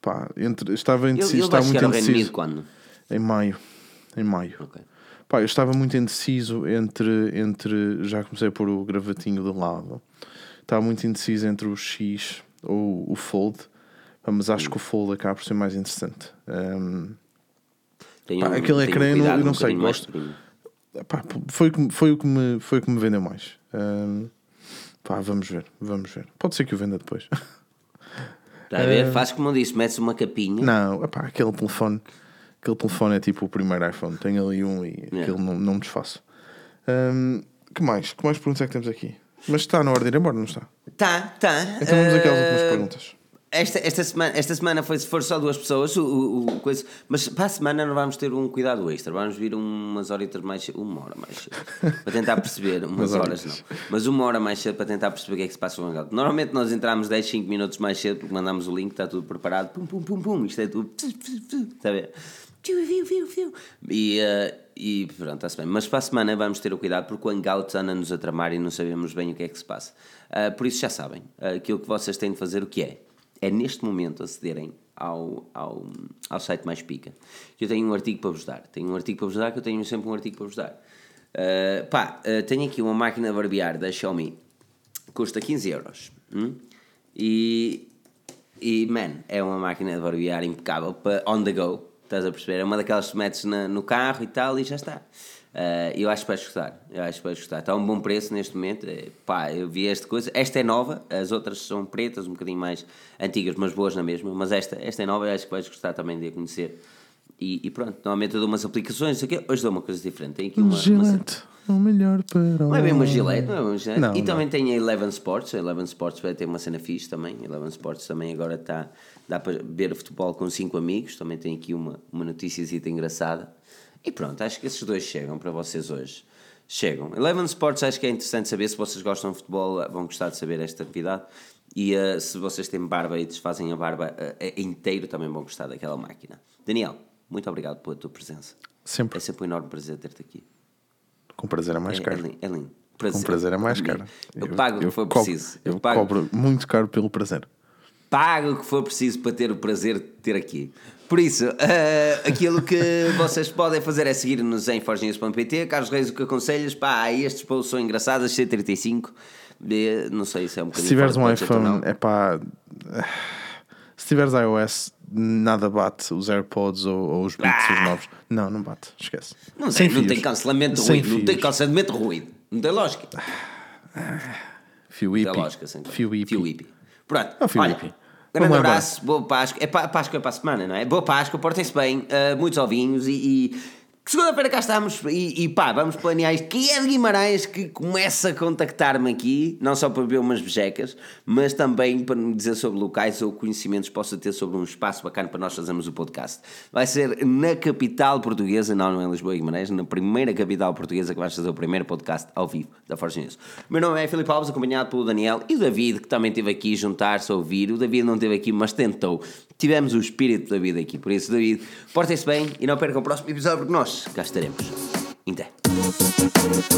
pá, entre, estava indeciso, ele estava muito indeciso. quando? Em maio. Em maio. Ok. Pá, eu estava muito indeciso entre, entre. Já comecei a pôr o gravatinho de lado. Estava muito indeciso entre o X ou o Fold. Mas acho que o Fold acaba por ser mais interessante. Um, Tem Pá, um- aquele um ecrã, eu não- não um sei, gosto. pá, foi, o que- foi, o que me, foi o que me vendeu mais. Um, pá, vamos ver, vamos ver. Pode ser que o venda depois. Está a ver? Faz como eu disse, metes uma capinha. Não, epá, aquele telefone, aquele telefone é tipo o primeiro iPhone. Tenho ali um e aquele não, não me desfaço. Hum, que mais? Que mais perguntas é que temos aqui? Mas está na hora de ir embora, não está? Tá, tá. Então vamos aquelas últimas Eh, perguntas. Esta, esta, semana, esta semana foi, se for só duas pessoas, o, o- o coisa, mas para a semana não vamos ter um cuidado extra, vamos vir umas horitas mais cedo, uma hora mais cedo, para tentar perceber, umas horas não, mas uma hora mais cedo para tentar perceber o que é que se passa com o Hangout. Normalmente nós entramos 10, 5 minutos mais cedo porque mandamos o link, está tudo preparado, pum, pum, pum, pum, isto é tudo, está a ver? E, eh, e pronto, está-se bem. Mas para a semana vamos ter o cuidado porque o Hangout anda-nos a tramar e não sabemos bem o que é que se passa. Ah, por isso já sabem, ah, aquilo que vocês têm de fazer, o que é? É neste momento acederem ao, ao, ao site Mais Pica. Eu tenho um artigo para vos dar. Tenho um artigo para vos dar que eu tenho sempre um artigo para vos dar. Ah, pá, ah, tenho aqui uma máquina barbear da Xiaomi. Custa 15 euros. hum? E, e, man, é uma máquina de barbear impecável para on the go. Estás a perceber? É uma daquelas que metes na- no carro e tal e já está. Ah, eu acho que vais gostar. Eu acho que vais gostar. Está a um bom preço neste momento. É, pá, eu vi esta coisa. Esta é nova, as outras são pretas, um bocadinho mais antigas, mas boas na mesma. Mas esta, esta é nova e acho que vais gostar também de a conhecer. E, e pronto, normalmente eu dou umas aplicações. Aqui, hoje dou uma coisa diferente. Tem aqui uma. uma Gillette, o melhor para não é bem uma Gillette, não é uma Gillette. Não, e não. também tem a Eleven Sports. A Eleven Sports vai ter uma cena fixe também. A Eleven Sports também agora está. Dá para ver futebol com cinco amigos. Também tem aqui uma, uma noticiazita engraçada. E pronto, acho que esses dois chegam para vocês hoje. Chegam. Eleven Sports acho que é interessante saber se vocês gostam de futebol, vão gostar de saber esta atividade. E eh, se vocês têm barba e desfazem a barba eh, inteiro, também vão gostar daquela máquina. Daniel, muito obrigado pela tua presença. Sempre É sempre um enorme prazer ter-te aqui. com prazer é mais É, é caro. lindo. É lindo. Com prazer é mais caro. Eu, pago o que for preciso. Eu, pago, cobro muito caro pelo prazer. pago o que for preciso para ter o prazer de ter aqui. Por isso, eh, aquilo que vocês podem fazer é seguir-nos em forginhas.pt. Carlos Reis, o que aconselhas? Pá, estes posts são engraçados, C35. Eh, Não sei se é um bocadinho. Se tiveres um iPhone, não. é pá. Se tiveres iOS, nada bate os AirPods ou, ou os Beats, os novos. Não, não bate, esquece. Não, Sem tem, não tem cancelamento de ruído. Não tem cancelamento de ruído. Não tem lógica. Fio Não IP. Sem Fio IP. Fio IP. Pronto. É o fio Olha, IP. Grande abraço, boa Páscoa. É Páscoa é para a semana, não é? Boa Páscoa, portem-se bem, ah, muitos ovinhos e. e Segunda-feira cá estamos e, e pá, vamos planear isto. Quem é de Guimarães que começa a contactar-me aqui, não só para ver umas bejecas, mas também para me dizer sobre locais ou conhecimentos que possa ter sobre um espaço bacana para nós fazermos o podcast. Vai ser na capital portuguesa, não, não é Lisboa e Guimarães, na primeira capital portuguesa que vais fazer o primeiro podcast ao vivo da Forge News. Meu nome é Filipe Alves, acompanhado pelo Daniel e o David, que também esteve aqui juntar-se a ouvir. O David não esteve aqui, mas tentou tivemos o espírito da vida aqui. Por isso, David, portem-se bem e não percam o próximo episódio porque nós cá estaremos. Até. Então.